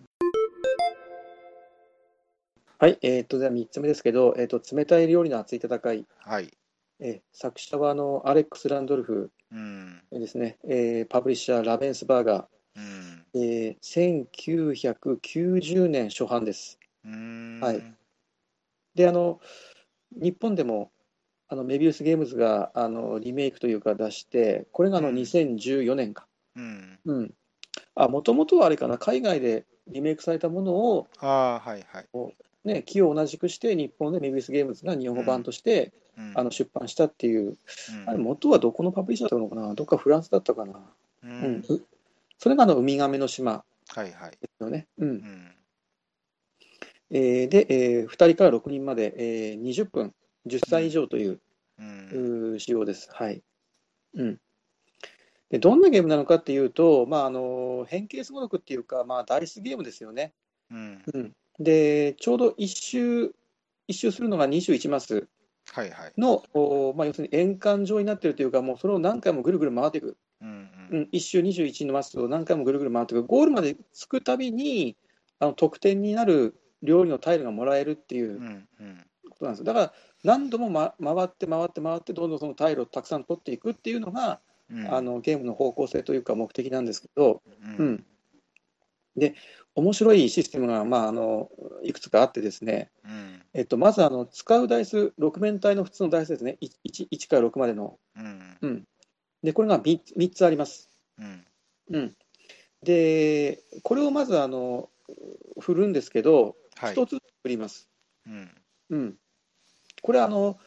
はい、えー、とでは3つ目ですけど、えー、と冷たい料理の熱い戦い。はい。えー作者はあのアレックス・ランドルフうん。ですね、えーパブリッシャー、ラベンスバーガうん。ー、えー1990年初版です。うん。はい。で、あの日本でもあのメビウス・ゲームズがあのリメイクというか出して、これがあのうん2014年か。うんうん。あ、もともとはあれかな、海外でリメイクされたものを、ああはいはい。ね、木を同じくして、日本でメビウス・ゲームズが日本語版として、うんあの出版したっていう、うんあれ元はどこのパブリッシャーだったのかな、どっかフランスだったかな？ううんん、うそれがあのウミガメの島はいはい。よね。うんうん。えーで、えー、2人から6人まで、えー20分、10歳以上といううん。仕様です。はい。うん。で、どんなゲームなのかっていうと、まあ、あの、変形すごろくっていうか、まあ、ダイスゲームですよね。うん。うん。で、ちょうど1周、一周するのが21マスはいはい。の、おまあ、要するに円環状になってるというか、もうそれを何回もぐるぐる回っていく。うんう、うん1周21のマスを何回もぐるぐる回っていく。ゴールまで着くたびに、あの得点になる料理のタイルがもらえるっていううんうんことなんですよ。だから、何度も、ま、回って回って回って、どんどんそのタイルをたくさん取っていくっていうのが、うん。あのゲームの方向性というか目的なんですけど、ううん。ん、で面白いシステムが、まあ、あのいくつかあってですね、うん。えっと、まずあの使うダイス、6面体の普通のダイスですね、1, 1から6までの、うん。うん、でこれが 3, 3つあります。うん。うん、で、これをまずあの振るんですけど、はい。1つ振ります。うん。うん、これあの、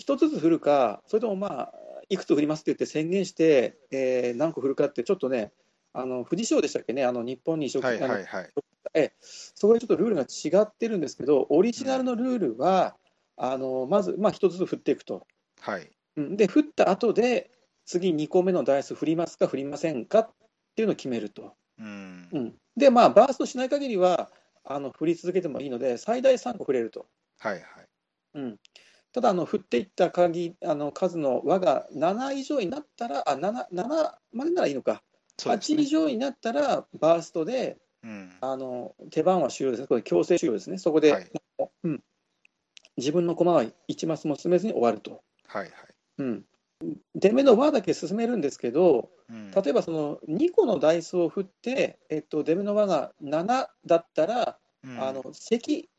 1つずつ振るか、それともまあ、いくつ振りますって言って宣言して、えー何個振るかって、ちょっとね、あの富士賞でしたっけね、あの日本に移植、はいはいはい。そこでちょっとルールが違ってるんですけど、オリジナルのルールは、あのまず、まあ、1つずつ振っていくと。はい。うんで、振った後で、次2個目のダイス振りますか、振りませんかっていうのを決めると。うんうん、で、まあ、バーストしない限りはあの振り続けてもいいので、最大3個振れると。はいはい。うん、ただあの、振っていった鍵あの数の輪が7以上になったら、あ 7, 7までならいいのか、8以。上になったら、バーストでうん。あの手番は終了ですね、これ強制終了ですね、そこで、はい。うん、自分の駒は1マスも進めずに終わると。はいはい。うん、出目の輪だけ進めるんですけど、うん。例えばその2個のダイスを振って、えっと、出目の輪が7だったら、うん。あの積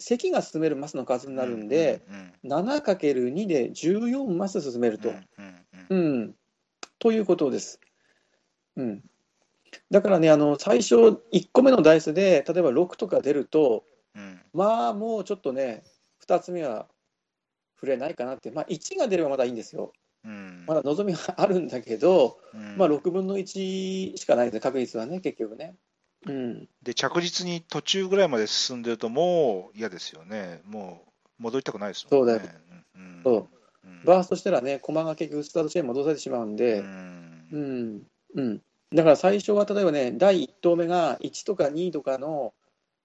積が進めるマスの数になるんで、、うん 7×2 で14マス進めると。うんうんうんうん、ということです。うん、だからね、あの最初1個目のダイスで、例えば6とか出ると、うんまあもうちょっとね、2つ目は触れないかなって、まあ、1が出ればまだいいんですよ。うんまだ望みがあるんだけど、うんまあ、6分の1しかないですね、確率はね、結局ね。うん、で着実に途中ぐらいまで進んでると、もう嫌ですよね、もう戻りたくないですもんね。そうだようん。そう。うん。バーストしたらね、駒が結局スタート地点に戻されてしまうんうで、ん。うん。うん、だから最初は例えばね、第1投目が1とか2とかの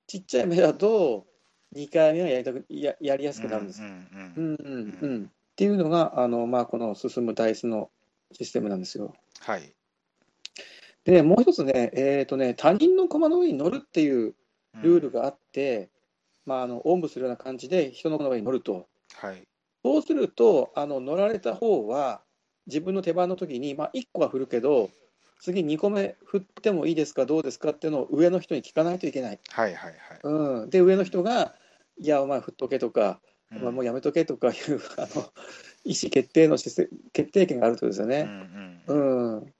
ちっちゃい目だと、2回目はやりたくややりやすくなるんです。ううんん。うんうんうん。っていうのが、あのまあ、この進むダイスのシステムなんですよ。はい。でね、もう一つね、えーとね、他人の駒の上に乗るっていうルールがあって、まあ、あのおんぶするような感じで人の上に乗ると。はい。そうすると、あの乗られた方は、自分の手番の時に、まあ、1個は振るけど、次2個目振ってもいいですか、どうですかっていうのを上の人に聞かないといけない。はいはいはい。うん、で、上の人が、いや、お前振っとけとか、うんお前もうやめとけとかいうあの意思決定の決定権があるとですようんね。うんうん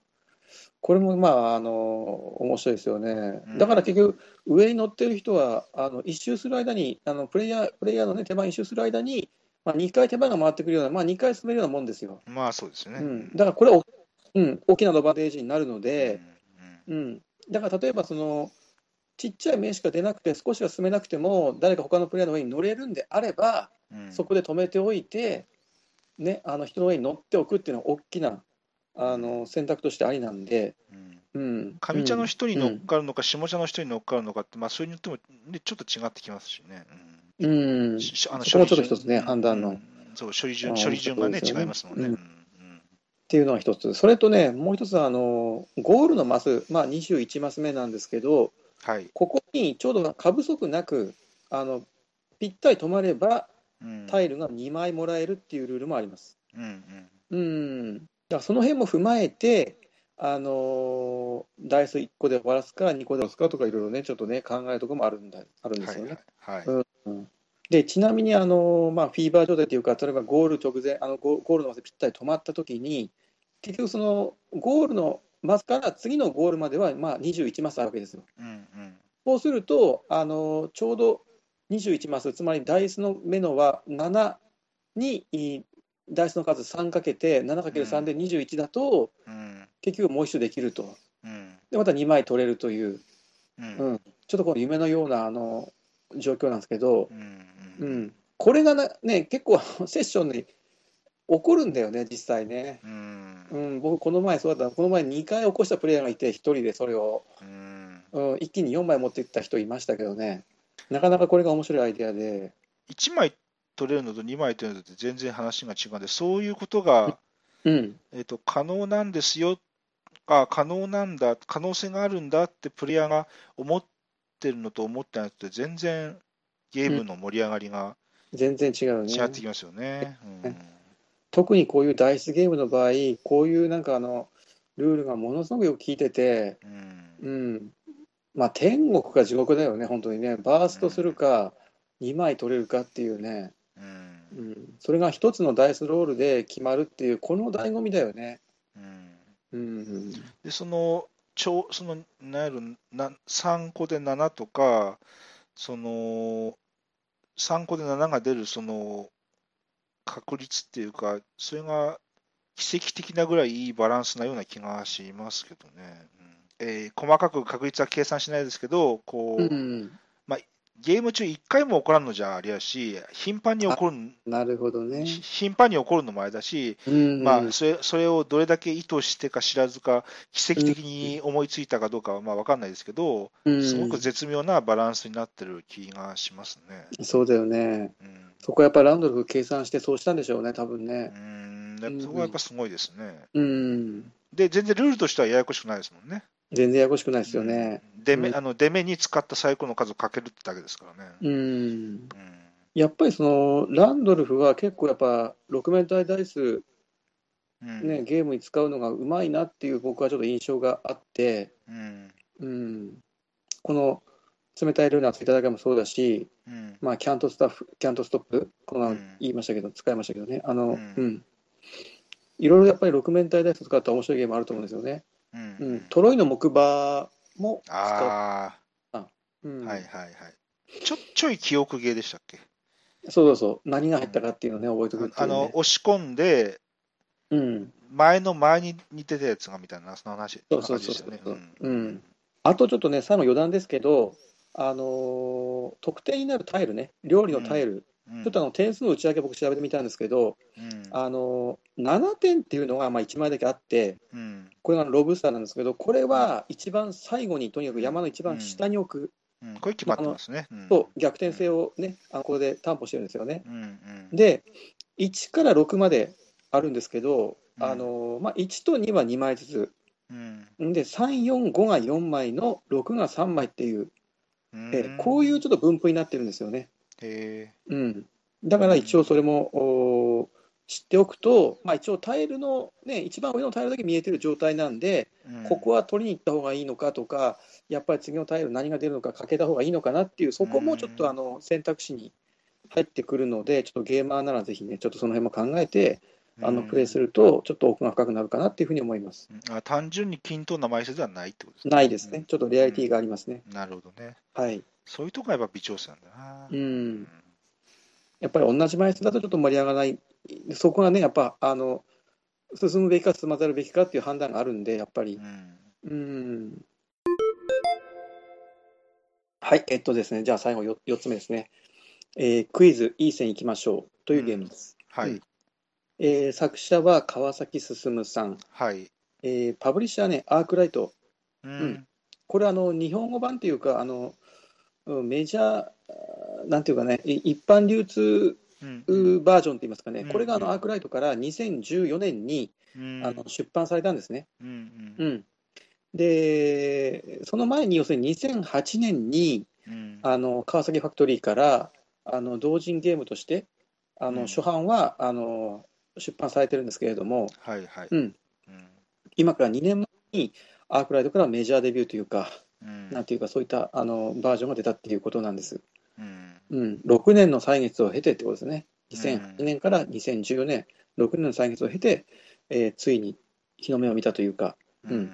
これもまああの面白いですよねうん。だから結局、上に乗ってる人は、あの一周する間に、あのプレイヤープレイヤーの、ね、手番一周する間に、まあ、2回手番が回ってくるような、まあ、2回進めるようなもんですよ。まあそうですね。うん、だからこれは、うん、大きなアドバンテージになるので、うんうん、だから例えばその、ちっちゃい名しか出なくて、少しは進めなくても、誰か他のプレイヤーの上に乗れるんであれば、うんそこで止めておいて、ね、あの人の上に乗っておくっていうのは大きなあの選択としてありなんで、うん。うん、上茶の人に乗っうんかるのか、下茶の人に乗っかるのかって、まあ、それによっても、ね、ちょっと違ってきますしね。うん、あのそこもちょっと一つね、判断の。そう処理順処理順がね、違いますもんね。うん。うん。ていうのは一つ、それとね、もう一つはあの、ゴールのマス、まあ、21マス目なんですけど、はい。ここにちょうど過不足なく、あのぴったり止まれば、うん。タイルが2枚もらえるっていうルールもあります。うん。うん、だからその辺も踏まえて、あのーダイス1個で終わらすか、2個で終わらすかとか、いろいろね、ちょっとね、考えるところもあるんだあるんですよね。はい。うんでちなみに、あのーまあ、フィーバー状態というか、例えばゴール直前、あのゴゴールのマスでぴったり止まったときに、結局、そのゴールのマスから次のゴールまでは、まあ、21マスあるわけですよ。うんうんそうすると、あのーちょうど21マス、つまりダイスの目のは7にいダイスの数3かけて、7×3 で21だと、うん。結局もう一周できると。うん。で、また2枚取れるという。うん。うん、ちょっとこの夢のようなあの状況なんですけど、うん。これがな、ね、結構セッションに起こるんだよね、実際ね。うん。うん、僕、この前そうだった、この前2回起こしたプレイヤーがいて、1人でそれを、うん。うん、一気に4枚持っていった人いましたけどね、なかなかこれが面白いアイデアで、1枚取れるのと2枚取れるのと全然話が違うんで、そういうことが、うん、えっと可能なんですよ、あ可能なんだ、可能性があるんだってプレイヤーが思ってるのと思ってないのって、全然ゲームの盛り上がりが全然違うね。違ってきますよね。うん。特にこういうダイスゲームの場合、こういうなんかあのルールがものすごくよく効いてて、うん。うん、まあ天国か地獄だよね、本当にね、バーストするか、2枚取れるかっていうね、うん。うん、それが一つのダイスロールで決まるっていう、この醍醐味だよね。うん。うん、で、その、ちょその、なんやろな、3個で7とか、その、3個で7が出る、その、確率っていうか、それが奇跡的なぐらいいいバランスなような気がしますけどね。うん。えー細かく確率は計算しないですけど、こう、うん、ゲーム中1回も起こらんのじゃありゃし、頻繁に起こる、なるほどね。ひ頻繁に起こるのもあれだし、うん、まあ、それそれをどれだけ意図してか知らずか、奇跡的に思いついたかどうかはまあ分かんないですけど、うんすごく絶妙なバランスになってる気がしますね。そうだよね。うんそこはやっぱりランドルフ計算してそうしたんでしょうね、多分うね。ん、やっぱそこはやっぱすごいですね。うん、で、全然ルールとしてはややこしくないですもんね。全然ややこしくないですよね。出目うんあの出目に使ったサイコロの数をかけるってだけですからね。うん。うん。やっぱりそのランドルフは結構やっぱ6面体ダイス、うん。ね、ゲームに使うのがうまいなっていう僕はちょっと印象があって、うん。うん、この冷たいルーナーいただけもそうだし、うん。まあ、キャントスタッフ、キャントストップ、この言いましたけど、使いましたけどね、あの、ううん。ん、いろいろやっぱり6面体ダイス使った面白いゲームあると思うんですよね。うん。うん、トロイの木馬も使う。あうん。あ、はいはいはい。ちょちょい記憶ゲーでしたっけ？そうそうそう、何が入ったかっていうのをね、覚えておくっていう、ね。あの、押し込んで、うん、前の前に似てたやつがみたいな、その話、そうそうそうそんな感じでしたよね。うん。あとちょっとね、最後余談ですけど、あのー得点になるタイルね、料理のタイル、うん。ちょっとあの点数の内訳、僕調べてみたんですけど、うん。あのー7点っていうのがまあ1枚だけあって、うん。これがロブスターなんですけど、これは一番最後に、とにかく山の一番下に置く。うん。これ決まってますね。うん。と、逆転性をね、あのこれで担保してるんですよね。で、1から6まであるんですけど、うん。あのーまあ、1と2は2枚ずつ。うん。で、3、4、5が4枚の6が3枚っていう、うん。えーこういうちょっと分布になってるんですよね。へうん、だから一応それも、知っておくと、まあ、一応タイルの、ね、一番上のタイルだけ見えてる状態なんで、ーうんここは取りに行った方がいいのかとか、やっぱり次のタイル何が出るのかかけた方がいいのかなっていう、そこもちょっとあの選択肢に入ってくるので、ちょっとゲーマーならぜひね、ちょっとその辺も考えて、あのプレイすると、ちょっと奥が深くなるかなっていうふうに思います。うんあ単純に均等な枚数ではないってことですね。ないですね、ちょっとリアリティがありますね。うんなるほどね。はい。そういうとこがやっぱ微調整なんだな。うんやっぱり同じ枚数だとちょっと盛り上がらない、そこがね、やっぱあの進むべきか進まざるべきかっていう判断があるんで、やっぱりう。んうん。はい、えっとですね、じゃあ最後 4, 4つ目ですね、えークイズ、いい線いきましょうというゲームです。はい、うんえー作者は川崎進さん、はい。えーパブリッシャーね、アークライト、うんんこれあの、日本語版っていうか、あのうんメジャー、なんていうかね、い一般流通うんバージョンって言いますかね、うんこれがあのアークライトから2014年にうん。あの出版されたんですね。うんうん。うん、で、その前に、要するに2008年にうん。あの川崎ファクトリーからあの同人ゲームとして、あのうん。初版はあの出版されてるんですけれども、はいはい。うん、うん。今から2年前にアークライトからメジャーデビューというか、うん。なんていうか、そういったあのバージョンが出たっていうことなんです。うん。うん、6年の歳月を経てってことですね。2008うん年から2014年、6年の歳月を経て、えーついに日の目を見たというか、うん。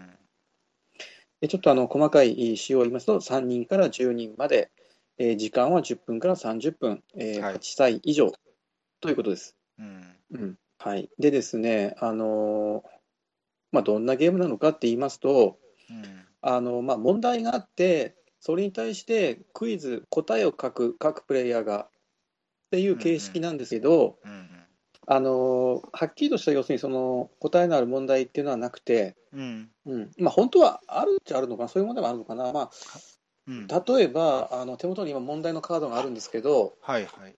でちょっとあの細かい仕様を言いますと、3人から10人まで、えー時間は10分から30分、えーはい。8歳以上。ということです。うん。うん。はい、でですね、あのーまあ、どんなゲームなのかって言いますと、うんあのまあ、問題があって、それに対してクイズ、答えを書く各プレイヤーがっていう形式なんですけど、うんうんあのはっきりとした要するにその答えのある問題っていうのはなくて、うん。うん。まあ、本当はあるっちゃあるのかな、そういう問題もあるのかな、まうん。あ、例えばあの手元に今、問題のカードがあるんですけど、はいはい。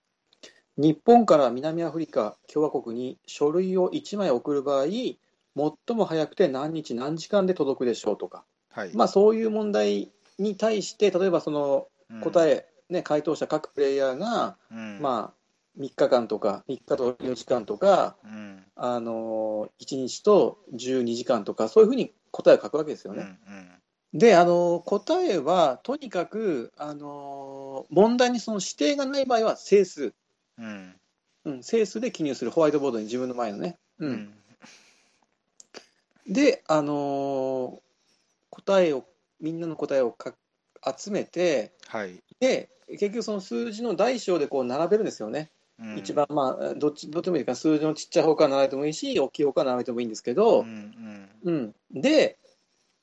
日本から南アフリカ共和国に書類を1枚送る場合、最も早くて何日何時間で届くでしょうとか、はい。まあ、そういう問題に対して、例えばその答え、え、ね、回答者各プレイヤーが、うん。まあ、3日間とか、3日と4時間とか、うん。あの1日と12時間とか、そういうふうに答えを書くわけですようんうね。ん。で、あの答えはとにかく、あの問題にその指定がない場合は整数、うん。うん、整数で記入するホワイトボードに自分の前のね。う、うんん。で、あの答えを、みんなの答えをか集めて、はい。で、結局その数字の大小でこう並べるんですよね。うん。一番、まあ、どっち、どっちでもいいから、数字のちっちゃい方から並べてもいいし、大きい方から並べてもいいんですけうど、ん。うん、で、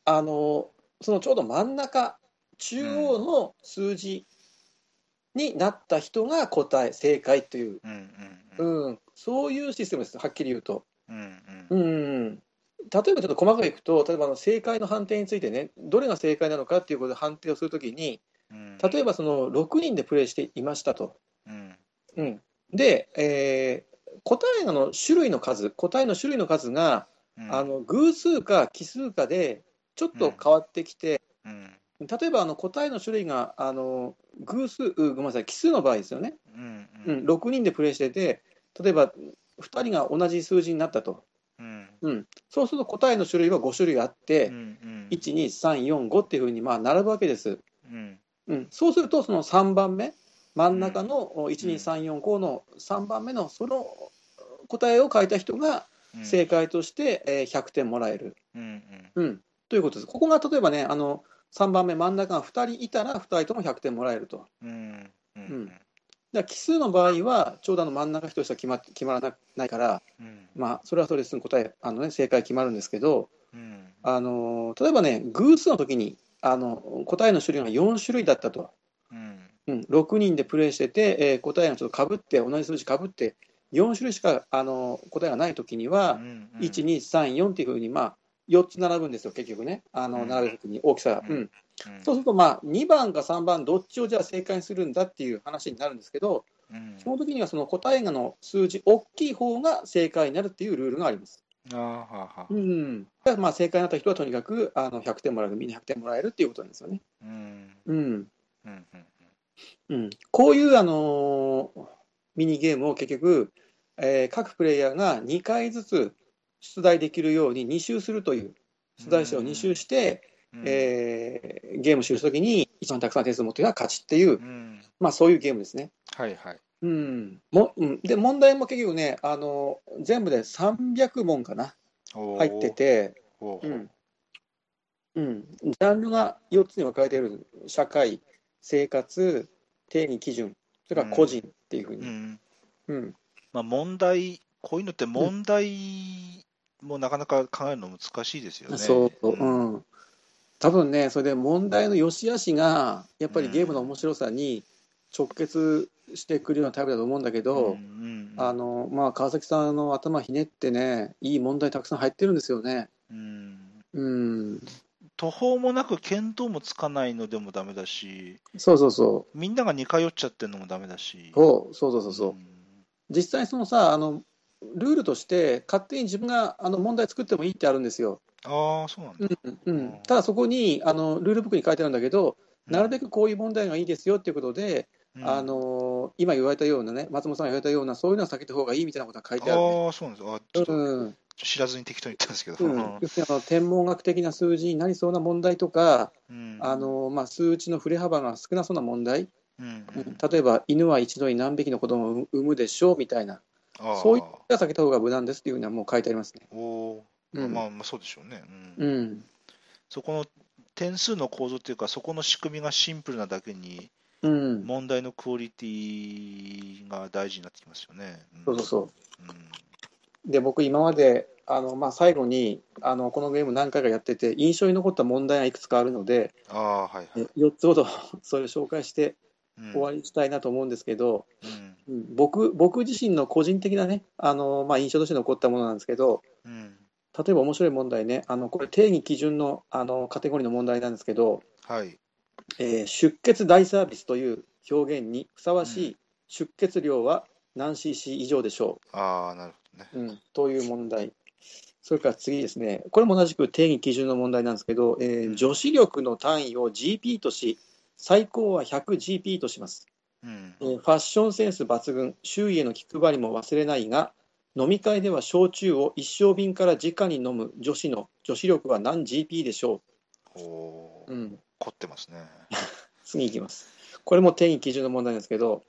あの、そのちょうど真ん中、中央の数字になった人が答え、正解という、うんうんうん。うん、そういうシステムです、はっきり言うと。うん。うんうん例えばちょっと細かくいくと、例えばあの正解の判定についてね、どれが正解なのかっていうことで判定をするときに、うん。例えばその6人でプレイしていましたと。うん。うん、で、えー答えの種類の数、答えの種類の数が、うん。あの偶数か奇数かでちょっと変わってきて、うん。例えばあの答えの種類があの偶数、うごめんなさい、奇数の場合ですよね、うん。うん、6人でプレイしてて、例えば2人が同じ数字になったと、うん。うん、そうすると答えの種類は5種類あって、うんうん。1、2、3、4、5っていうふうにまあ並ぶわけです。うん。うん、そうすると、その3番目、真ん中の1、ん。2、3、4、5の3番目のその答えを書いた人がうん。正解としてえー100点もらえる、うんうん、ということです。ここが例えばね、あの3番目、真ん中が2人いたら2人とも100点もらえると。うんうんううんんだ奇数の場合は、ちょうどあの真ん中1人しか決まって決まらなないから、うん。まあ、それはそれですぐ答え、あのね、正解決まるんですけど、うん。あの例えばね、偶数の時にあの答えの種類が4種類だったと。うん。うん、6人でプレイしてて、えー答えがちょっとかぶって、同じ数字かぶって、4種類しかあの答えがないときには、うん1、2、3、4っていうふうに、まあ、4つ並ぶんですよ、結局ね、あのうん。並べるときに大きさが、うん。そうすると、まあ、2番か3番、どっちをじゃあ正解にするんだっていう話になるんですけど、うん。その時にはその答えがの数字、大きい方が正解になるっていうルールがあります。あーはあはあうん、まあ正解になった人はとにかくあの100点もらえる、みんな100点もらえるっていうことなんですよね。うん。うん。うんうんうん、こういう、あのーミニゲームを結局、えー各プレイヤーが2回ずつ出題できるように2周するという、出題者を2周して、うん。えーゲームをするときに一番たくさん点数を持っているのが勝ちっていう、うん。まあ、そういうゲームですね。はいはい。うん。もうん、で問題も結局ね、あの全部で300問かな、入ってて、うん。うん、ジャンルが4つに分かれている社会、生活、定義基準、それから個人っていうふうに。うん。うん。まあ問題こういうのって問題もなかなか考えるの難しいですよね。そう、ううんん。多分ね、それで問題の良し悪しが、やっぱりゲームの面白さに直結してくるようなタイプだと思うんだけど、あの、まあ、川崎さんの頭ひねってね、いい問題たくさん入ってるんですよね。うんうん。途方もなく見当もつかないのでもダメだし、そうそうそう。みんなが似通っちゃってるのもダメだし。そうそうそうそうそう。ん実際そのさ、あの、ルールとして勝手に自分があの問題作ってもいいってあるんですよ。ああ、そうなんだ。うんうん、ただそこにあのルールブックに書いてあるんだけど、なるべくこういう問題がいいですよっていうことで、うん。あの今言われたようなね、松本さんが言われたような、そういうのは避けた方がいいみたいなことが書いてある、ね。ああ、そうなんです。あちょっとうん。知らずに適当に言ったんですけど。うん、要するにあの天文学的な数字になりそうな問題とか、うん。あのまあ、数値の振れ幅が少なそうな問題、うん。うん。例えば犬は一度に何匹の子供を産むでしょうみたいな、そういうのは避けた方が無難ですっていうふうにはもう書いてありますね。おーうんまあまあそうでしょうね。うんうんそこの点数の構造っていうか、そこの仕組みがシンプルなだけに、うん、問題のクオリティが大事になってきますよね。んそうそうそう。うんで、僕、今まであの、まあ、最後にあのこのゲーム何回かやってて、印象に残った問題がいくつかあるので、ああ、はいはい。4つほど それを紹介してうん終わりにしたいなと思うんですけど、うん。うん僕僕自身の個人的なね、あのまあ、印象として残ったものなんですけど、うん。例えば面白い問題ね、あのこれ、定義基準のあのカテゴリーの問題なんですけど、はい。えー出血大サービスという表現にふさわしい出血量は何 cc 以上でしょああ、なるほどね。う、うん、という問題。それから次ですね、これも同じく定義基準の問題なんですけど、えー女子力の単位を GP とし、最高は 100GP とします。うんえ。ーファッションセンス抜群、周囲への気配りも忘れないが、飲み会では焼酎を一升瓶から直に飲む女子の女子力は何 GP でしょおう、うん、凝ってますね。次いきます。これも定義基準の問題なんですけど、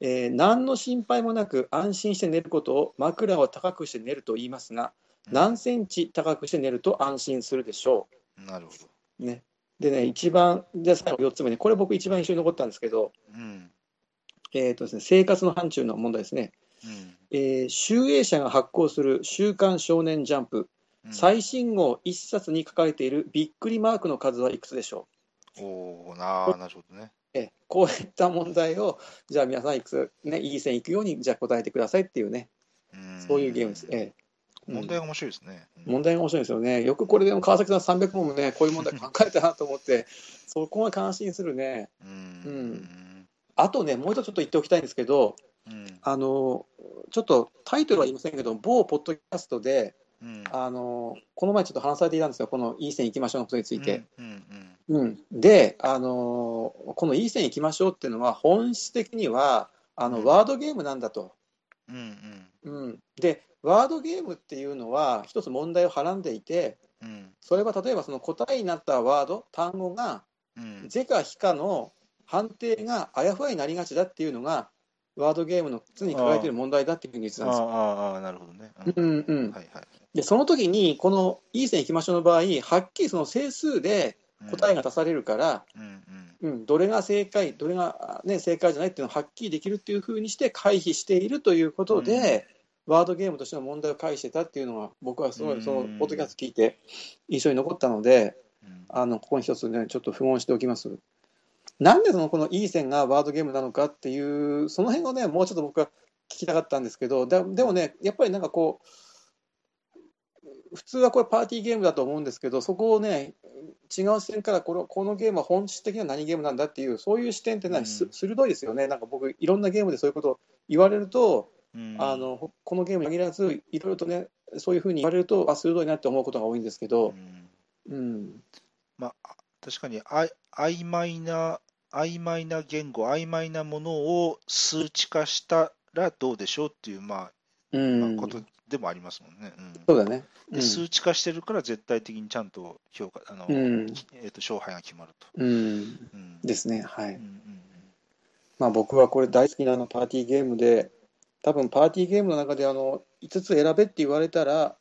えー何の心配もなく安心して寝ることを枕を高くして寝ると言いますが、何センチ高くして寝ると安心するでしょなるほど。う。ね、でね、一番、じゃあ最後4つ目ね、これ僕一番印象に残ったんですけど、うん。えーとですね、生活の範疇の問題ですね。うんえー集英社が発行する週刊少年ジャンプ、うん。最新号1冊に書かれているびっくりマークの数はいくつでしょおおなあ、なるほどね。うえこういった問題を、じゃあ皆さんいくつ、ね、いい線いくように、じゃあ答えてくださいっていうね、うんそういうゲームです。ええうん問題が面白いですね。うん問題が面白いですよね。よくこれでも川崎さん300問もね、こういう問題考えたなと思って、そこが感心するね。う。うんあとね、もう一つちょっと言っておきたいんですけど、うん。あのちょっとタイトルは言いませんけど、某ポッドキャストで、うん。あのこの前ちょっと話されていたんですよ、このいい線いきましょうのことについて。うん。うん。うん、で、あのこのいい線いきましょうっていうのは、本質的にはあのうんワードゲームなんだと。うん。うん。うん、で、ワードゲームっていうのは、一つ問題をはらんでいて、うん。それは例えばその答えになったワード、単語が、うん。是か非かの判定があやふやになりがちだっていうのが、ワードゲームの常に抱えている問題だっていうふうに言ってあたんですよ。あ、ああ、なるほどね。うんうんはいはい。で、その時に、このいい線いきましょうの場合、はっきりその整数で答えが出されるから、うん。うん。うん、どれが正解、どれが、ね、正解じゃないっていうのをはっきりできるっていうふうにして回避しているということで、ワードゲームとしての問題を回避してたっていうのが、僕はすごい、そのうんポッドキャスト聞いて印象に残ったので、うん。あのここに一つね、ちょっと不問しておきます。なんでそのこのいい線がワードゲームなのかっていう、その辺をね、もうちょっと僕は聞きたかったんですけど、ででもね、やっぱりなんかこう、普通はこれパーティーゲームだと思うんですけど、そこをね、違う視点からこのこのゲームは本質的には何ゲームなんだっていう、そういう視点ってね、すうん。鋭いですよね。なんか僕、いろんなゲームでそういうことを言われると、うん。あのほこのゲームに限らず、いろいろとね、そういうふうに言われると、あ、鋭いなって思うことが多いんですけうど、ん。うん、まあ、確かにあい曖昧な、曖昧な言語、曖昧なものを数値化したらどうでしょうっていう、まうあ、まあん、ことでもありますもんね。うんそうだね。で数値化してるから絶対的にちゃんと評価、あの、うんえーと勝敗が決まると。うん、うんですね、はい。うんうんまあ、僕はこれ大好きなあのパーティーゲームで、多分パーティーゲームの中であの5つ選べって言われたら、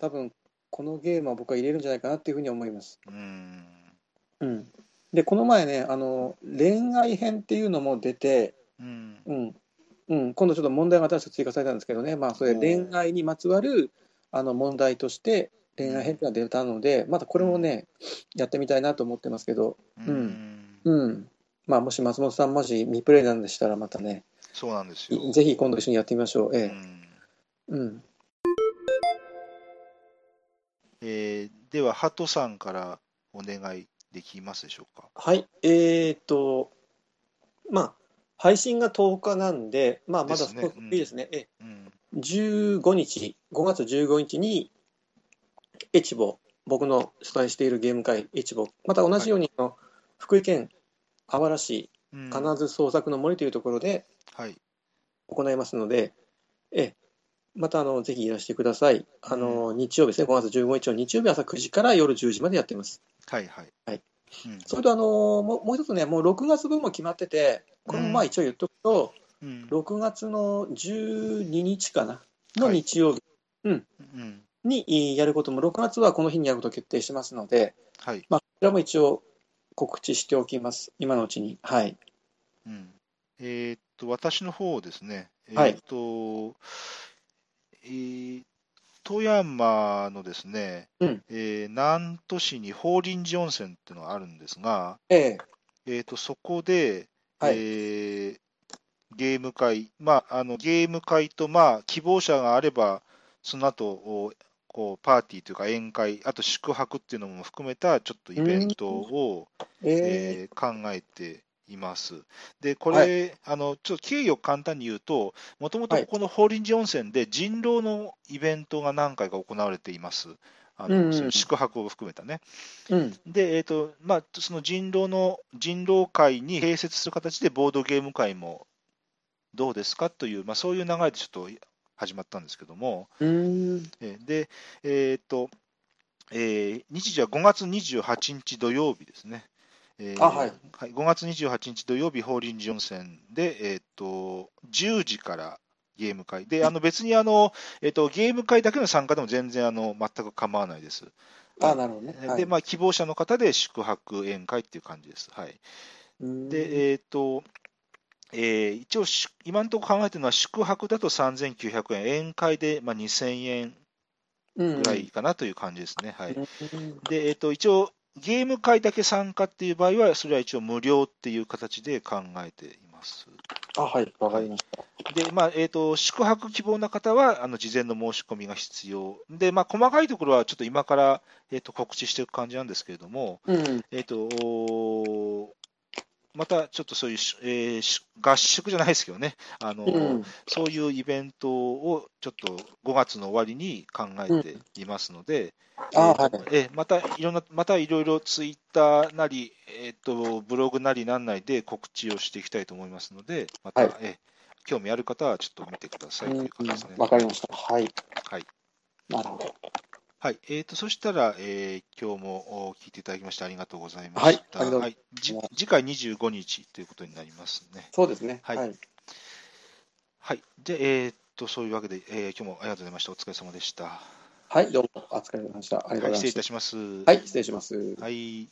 多分このゲームは僕は入れるんじゃないかなっていうふうに思います。うんうん、で、この前ねあの、恋愛編っていうのも出て、うん。うん。うん、今度ちょっと問題が新しく追加されたんですけどね、まあ、それ恋愛にまつわるあの問題として、恋愛編っていうのが出たので、またこれもね、やってみたいなと思ってますけど、うん。うん。まあ、もし松本さん、もし未プレイなんでしたら、またね、そうなんですよ。ぜひ今度一緒にやってみましょう。ええ。うん。うん、えーでは、ハトさんからお願いできますでしょうか？はい、えーっと、まあ、配信が10日なんで、まあ、まだいいですね、えうん。15日、5月15日に、エチボ、僕の主催しているゲーム会、エチボ、また同じように、あの福井県あわら市うん。金津創作の森というところではい。行いますので、えまたあのぜひいらしてください。あの日曜日ですね、5月15日の日曜日朝9時から夜10時までやっています。はいはい。はい。うん。それとあのもうもう一つね、もう6月分も決まってて、これもまあ一応言っとくと、うん。6月の12日かな、の日曜日。うん。にいやることも、6月はこの日にやることを決定してますので、はい。まあ、こちらも一応告知しておきます、今のうちに。はい。うん。えーっと、私の方ですね、えはい。ーっと、えー富山のですね、うん。えー南砺市に法輪寺温泉っていうのがあるんですが、ええ。えー、とそこで、はい。えーゲーム会、まあ、あのゲーム会と、まあ、希望者があれば、その後おこうパーティーというか宴会、あと宿泊っていうのも含めたちょっとイベントを、えええー考えています。で、これ、はあのちょっと経緯を簡単に言うと、もともとはいここの法輪寺温泉で人狼のイベントが何回か行われています。あのうんうん宿泊を含めたね。うん。で、えーとまあ、その人狼の人狼会に併設する形でボードゲーム会もどうですかという、まあ、そういう流れでちょっと始まったんですけども、うーん。えーで、えっ、と、えー日時は5月28日土曜日ですね。えーあはい5月28日土曜日、法輪寺温泉で、えっ、と、10時からゲーム会。で、あの別にあの、えっ、と、ゲーム会だけの参加でも全然あの全く構わないです。あなるほどね。はいで、まあ、希望者の方で宿泊宴会っていう感じです。はい。で、えっ、と、えー一応し、今のところ考えてるのは、宿泊だと3900円、宴会で、まあ、2000円うんぐらいかなという感じですね。はい。うんで、えっ、と、一応、ゲーム会だけ参加っていう場合は、それは一応無料っていう形で考えています。あ、はい、わかりました。で、まあ、えっ、と、宿泊希望な方は、あの、事前の申し込みが必要。で、まあ、細かいところはちょっと今から、えっ、と、告知していく感じなんですけれども、うん。えっ、と、またちょっとそういうし、えーし合宿じゃないですけどね、あのうん。そういうイベントをちょっと5月の終わりに考えていますので、またいろんな、またいろいろツイッターなり、えーと、ブログなりなんないで告知をしていきたいと思いますので、また、はいえー興味ある方はちょっと見てくださいという感じですね。わかりました。はい。はい。なるほど。はい。えーと、そしたら、えー今日もお聞いていただきましてありがとうございまはいした。ありがとうございじ次回25日ということになりますね。そうですね。はいはい。はい。で、えーっと、そういうわけで、えー今日もありがとうございました。お疲れ様でした。はい、どうもお疲れ様でした。ありがとうはい、ございました失礼いた。します。はい、失礼します。はい